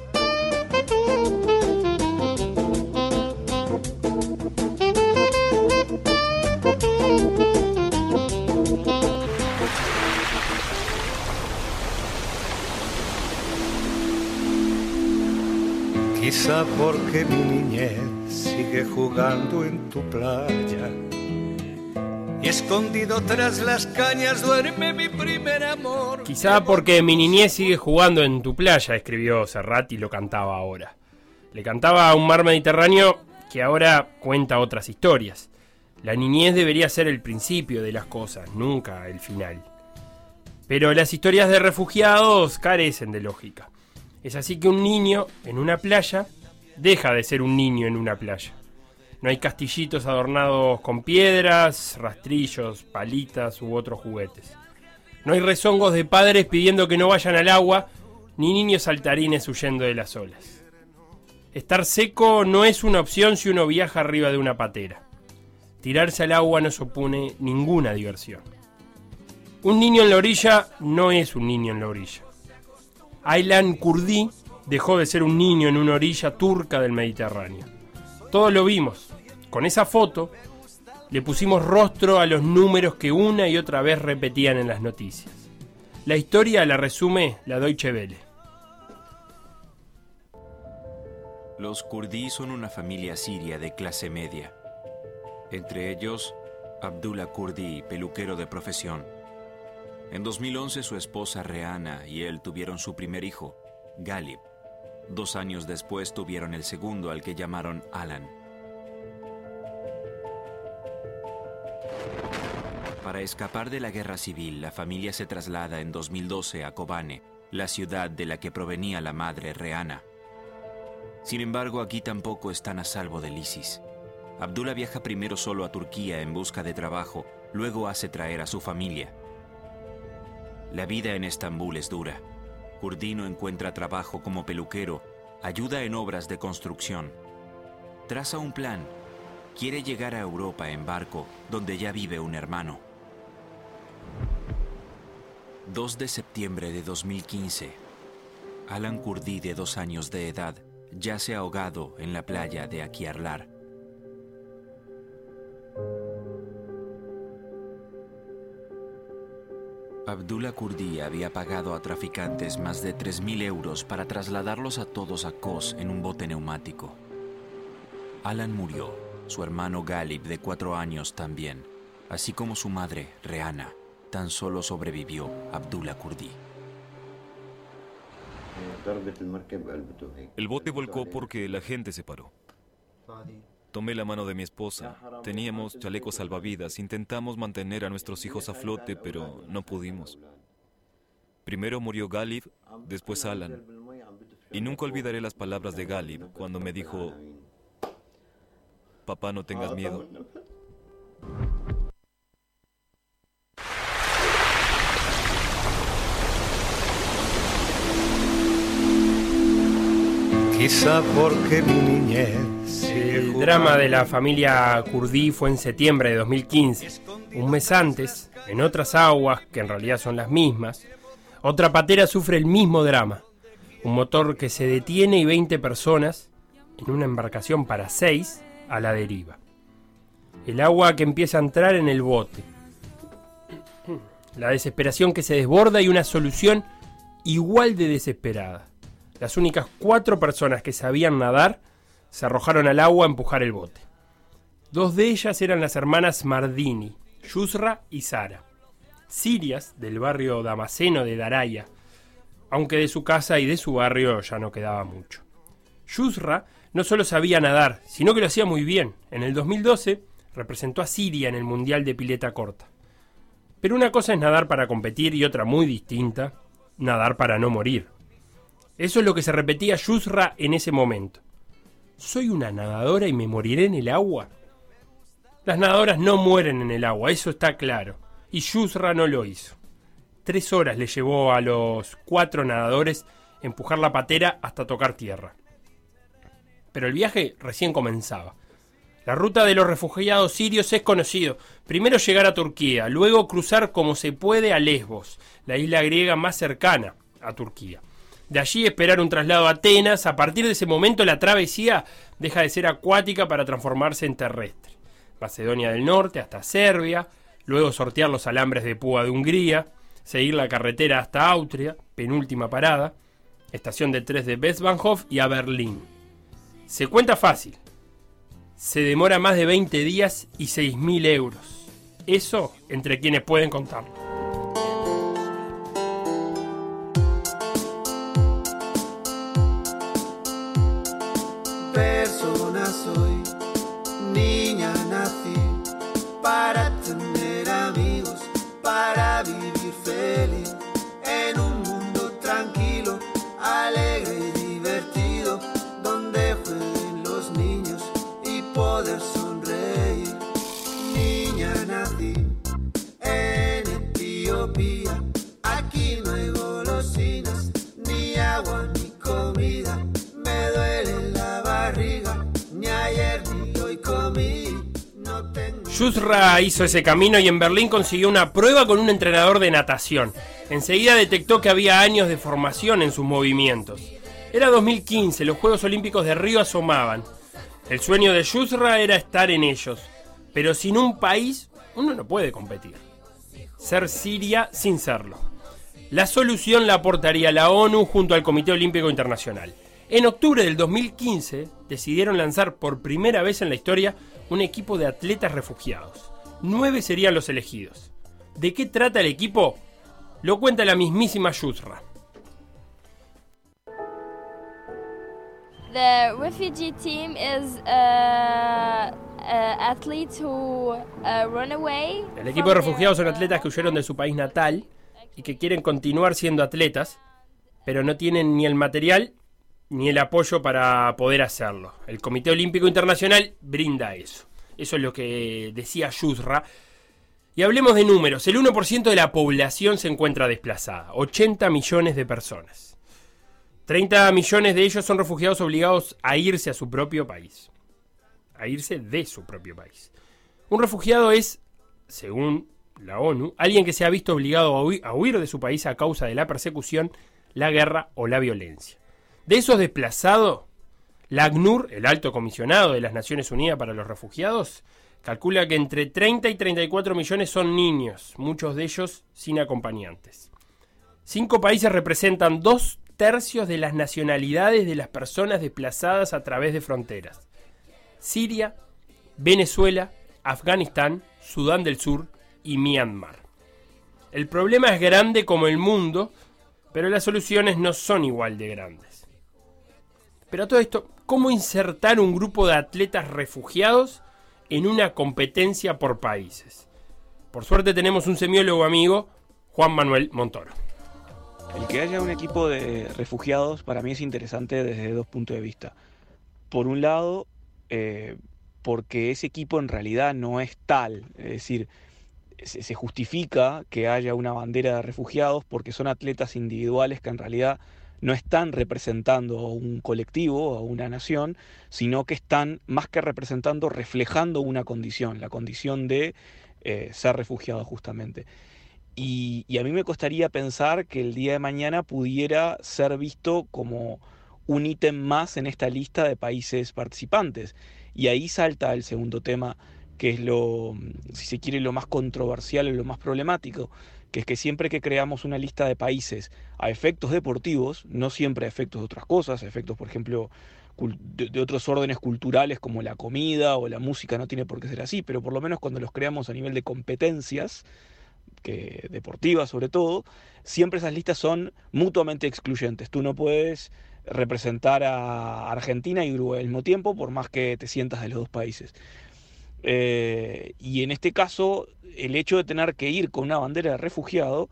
P: Quizá porque mi niñez sigue jugando en tu playa. Y escondido tras las cañas duerme mi primer amor.
B: Quizá porque mi niñez sigue jugando en tu playa, escribió Serrat y lo cantaba ahora. Le cantaba a un mar Mediterráneo que ahora cuenta otras historias. La niñez debería ser el principio de las cosas, nunca el final. Pero las historias de refugiados carecen de lógica. Es así que un niño en una playa deja de ser un niño en una playa. No hay castillitos adornados con piedras, rastrillos, palitas u otros juguetes. No hay rezongos de padres pidiendo que no vayan al agua, ni niños saltarines huyendo de las olas. Estar seco no es una opción si uno viaja arriba de una patera. Tirarse al agua no supone ninguna diversión. Un niño en la orilla no es un niño en la orilla. Aylan Kurdi dejó de ser un niño en una orilla turca del Mediterráneo. Todos lo vimos, con esa foto le pusimos rostro a los números que una y otra vez repetían en las noticias. La historia la resume la Deutsche Welle.
Q: Los kurdí son una familia siria de clase media. Entre ellos, Abdullah Kurdi, peluquero de profesión. En 2011 su esposa Reana y él tuvieron su primer hijo, Galib. Dos años después tuvieron el segundo al que llamaron Alan. Para escapar de la guerra civil, la familia se traslada en 2012 a Kobane, la ciudad de la que provenía la madre Reana. Sin embargo, aquí tampoco están a salvo del ISIS. Abdullah viaja primero solo a Turquía en busca de trabajo, luego hace traer a su familia. La vida en Estambul es dura. Kurdino encuentra trabajo como peluquero, ayuda en obras de construcción. Traza un plan. Quiere llegar a Europa en barco, donde ya vive un hermano. 2 de septiembre de 2015. Alan Kurdi, de dos años de edad, yace ahogado en la playa de Akiarlar. Abdullah Kurdi había pagado a traficantes más de 3.000 euros para trasladarlos a todos a Kos en un bote neumático. Alan murió, su hermano Galib de cuatro años también, así como su madre, Reana. Tan solo sobrevivió Abdullah Kurdi.
R: El bote volcó porque la gente se paró. Tomé la mano de mi esposa. Teníamos chalecos salvavidas. Intentamos mantener a nuestros hijos a flote, pero no pudimos. Primero murió Galib, después Alan. Y nunca olvidaré las palabras de Galib cuando me dijo, papá, no tengas miedo.
P: Quizá porque mi niñez
B: El drama de la familia Kurdí fue en septiembre de 2015. Un mes antes, en otras aguas, que en realidad son las mismas, otra patera sufre el mismo drama. Un motor que se detiene y 20 personas en una embarcación para 6 a la deriva. El agua que empieza a entrar en el bote. La desesperación que se desborda y una solución igual de desesperada. Las únicas cuatro personas que sabían nadar se arrojaron al agua a empujar el bote. Dos de ellas eran las hermanas Mardini, Yusra y Sara, sirias del barrio damasceno de Daraya, aunque de su casa y de su barrio ya no quedaba mucho. Yusra no solo sabía nadar, sino que lo hacía muy bien. En el 2012 representó a Siria en el Mundial de Pileta Corta. Pero una cosa es nadar para competir y otra muy distinta, nadar para no morir. Eso es lo que se repetía Yusra en ese momento. ¿Soy una nadadora y me moriré en el agua? Las nadadoras no mueren en el agua, eso está claro. Y Yusra no lo hizo. Tres horas le llevó a los cuatro nadadores empujar la patera hasta tocar tierra. Pero el viaje recién comenzaba. La ruta de los refugiados sirios es conocido. Primero llegar a Turquía, luego cruzar como se puede a Lesbos, la isla griega más cercana a Turquía. De allí esperar un traslado a Atenas. A partir de ese momento la travesía deja de ser acuática para transformarse en terrestre. Macedonia del Norte hasta Serbia, luego sortear los alambres de púa de Hungría, seguir la carretera hasta Austria, penúltima parada, estación de tres de Westbahnhof y a Berlín. Se cuenta fácil. Se demora más de 20 días y 6.000 euros. Eso entre quienes pueden contarlo.
O: Feliz
B: Yusra hizo ese camino y en Berlín consiguió una prueba con un entrenador de natación. Enseguida detectó que había años de formación en sus movimientos. Era 2015, los Juegos Olímpicos de Río asomaban. El sueño de Yusra era estar en ellos, pero sin un país uno no puede competir. Ser Siria sin serlo. La solución la aportaría la ONU junto al Comité Olímpico Internacional. En octubre del 2015 decidieron lanzar por primera vez en la historia un equipo de atletas refugiados. Nueve serían los elegidos. ¿De qué trata el equipo? Lo cuenta la mismísima Yusra.
S: The refugee team is uh, uh, athletes who uh, run away.
B: El equipo de refugiados son atletas que huyeron de su país natal y que quieren continuar siendo atletas, pero no tienen ni el material ni el apoyo para poder hacerlo. El Comité Olímpico Internacional brinda eso. Eso es lo que decía Yusra. Y hablemos de números. El 1% de la población se encuentra desplazada. 80 millones de personas. 30 millones de ellos son refugiados obligados a irse a su propio país. A irse de su propio país. Un refugiado es, según la ONU, alguien que se ha visto obligado a huir, a huir de su país a causa de la persecución, la guerra o la violencia. De esos desplazados, la ACNUR, el alto comisionado de las Naciones Unidas para los Refugiados, calcula que entre 30 y 34 millones son niños, muchos de ellos sin acompañantes. Cinco países representan dos tercios de las nacionalidades de las personas desplazadas a través de fronteras. Siria, Venezuela, Afganistán, Sudán del Sur y Myanmar. El problema es grande como el mundo, pero las soluciones no son igual de grandes. Pero a todo esto, ¿cómo insertar un grupo de atletas refugiados en una competencia por países? Por suerte tenemos un semiólogo amigo, Juan Manuel Montoro.
T: El que haya un equipo de refugiados para mí es interesante desde dos puntos de vista. Por un lado, eh, porque ese equipo en realidad no es tal, es decir, se, se justifica que haya una bandera de refugiados porque son atletas individuales que en realidad no están representando a un colectivo, a una nación, sino que están más que representando, reflejando una condición, la condición de eh, ser refugiado justamente. Y, a mí me costaría pensar que el día de mañana pudiera ser visto como un ítem más en esta lista de países participantes. Y ahí salta el segundo tema, que es lo, si se quiere, lo más controversial o lo más problemático, que es que siempre que creamos una lista de países a efectos deportivos, no siempre a efectos de otras cosas, a efectos, por ejemplo, de otros órdenes culturales como la comida o la música, no tiene por qué ser así, pero por lo menos cuando los creamos a nivel de competencias, que deportivas sobre todo, siempre esas listas son mutuamente excluyentes. Tú no puedes representar a Argentina y Uruguay al mismo tiempo, por más que te sientas de los dos países. Eh, y en este caso, el hecho de tener que ir con una bandera de refugiado,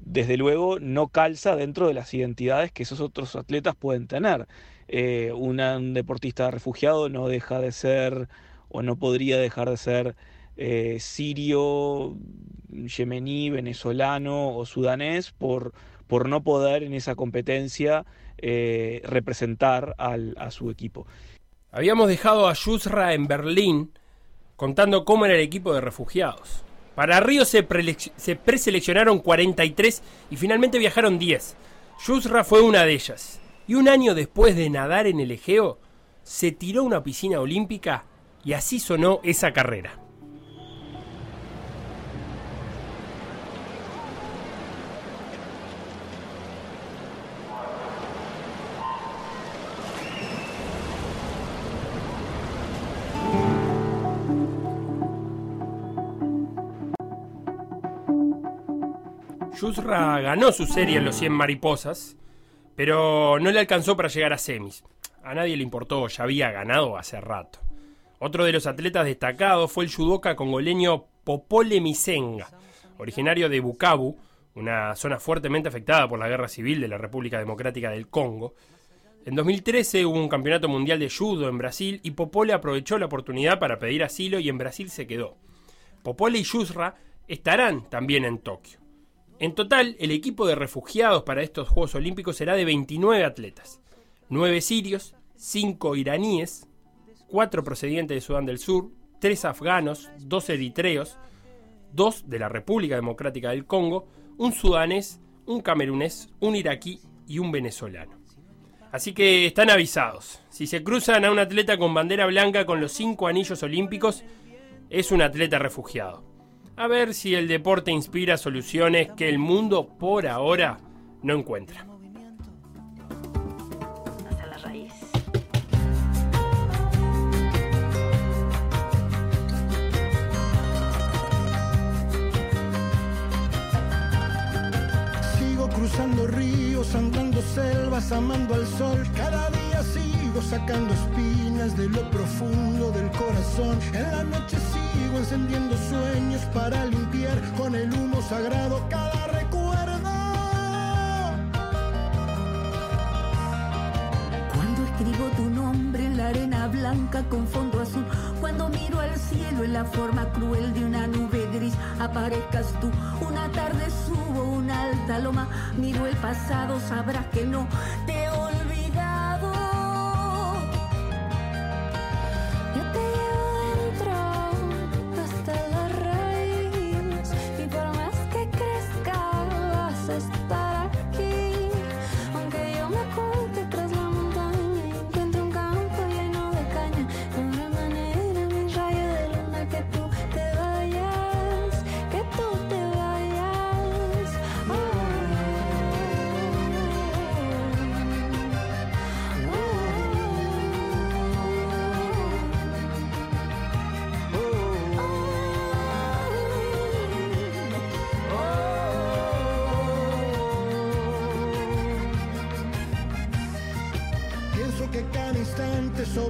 T: desde luego no calza dentro de las identidades que esos otros atletas pueden tener. Eh, un deportista refugiado no deja de ser o no podría dejar de ser eh, sirio, yemení, venezolano o sudanés por, por no poder en esa competencia representar a su equipo.
B: Habíamos dejado a Yusra en Berlín contando cómo era el equipo de refugiados. Para Río se, preseleccionaron 43 y finalmente viajaron 10. Yusra fue una de ellas. Y un año después de nadar en el Egeo, se tiró una piscina olímpica y así sonó esa carrera. Yusra ganó su serie en los 100 mariposas, pero no le alcanzó para llegar a semis. A nadie le importó, ya había ganado hace rato. Otro de los atletas destacados fue el judoka congoleño Popole Misenga, originario de Bukavu, una zona fuertemente afectada por la guerra civil de la República Democrática del Congo. En 2013 hubo un campeonato mundial de judo en Brasil y Popole aprovechó la oportunidad para pedir asilo y en Brasil se quedó. Popole y Yusra estarán también en Tokio. En total, el equipo de refugiados para estos Juegos Olímpicos será de 29 atletas. 9 sirios, 5 iraníes, 4 procedientes de Sudán del Sur, 3 afganos, 2 eritreos, 2 de la República Democrática del Congo, un sudanés, un camerunés, un iraquí y un venezolano. Así que están avisados. Si se cruzan a un atleta con bandera blanca con los cinco anillos olímpicos, es un atleta refugiado. A ver si el deporte inspira soluciones que el mundo por ahora no encuentra.
O: Sigo cruzando ríos, andando selvas, amando al sol. Cada día sigo sacando espinas de lo profundo del corazón. En la noche sigo encendiendo sueños para limpiar con el humo sagrado cada recuerdo.
U: Cuando escribo tu nombre en la arena blanca con fondo azul, cuando miro al cielo en la forma cruel de una nube gris, aparezcas tú. Una tarde subo una alta loma, miro el pasado, sabrás que no te he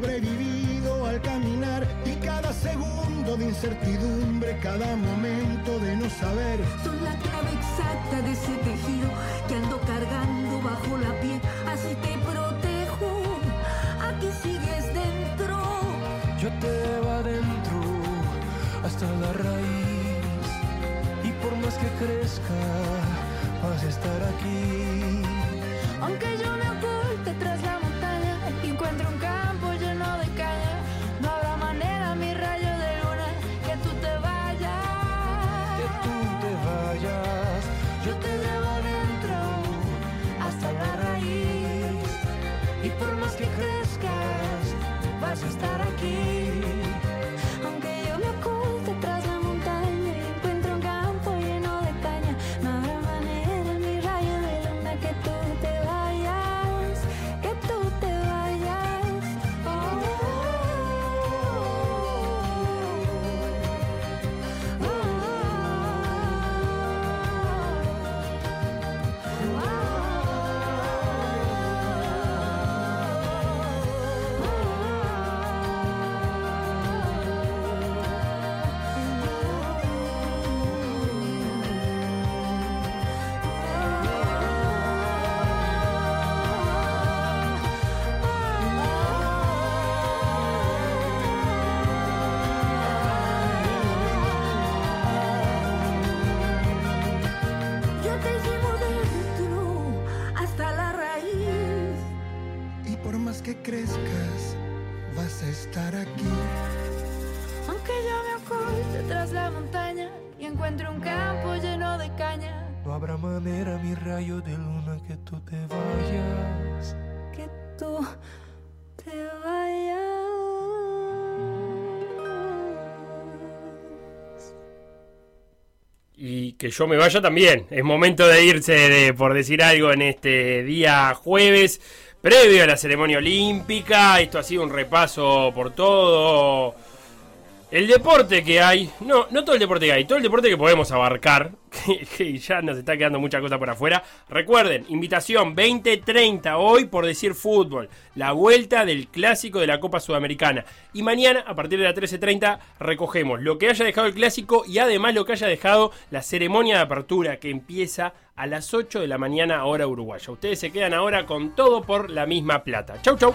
O: sobrevivido al caminar y cada segundo de incertidumbre, cada momento de no saber.
U: Son la clave exacta de ese tejido que ando cargando bajo la piel, así te protejo. Aquí sigues dentro.
O: Yo te llevo adentro hasta la raíz y por más que crezca vas a estar aquí.
U: Que yo me
B: vaya también. Es momento de irse, de, por decir algo, en este día jueves, previo a la ceremonia olímpica. Esto ha sido un repaso por todo el deporte que hay. No, no todo el deporte que hay, todo el deporte que podemos abarcar. Que, ya nos está quedando mucha cosa por afuera. Recuerden, invitación 2030 hoy por decir fútbol. La vuelta del clásico de la Copa Sudamericana. Y mañana, a partir de las 13.30, recogemos lo que haya dejado el clásico y además lo que haya dejado la ceremonia de apertura que empieza a las 8 de la mañana hora uruguaya. Ustedes se quedan ahora con todo por la misma plata. Chau, chau.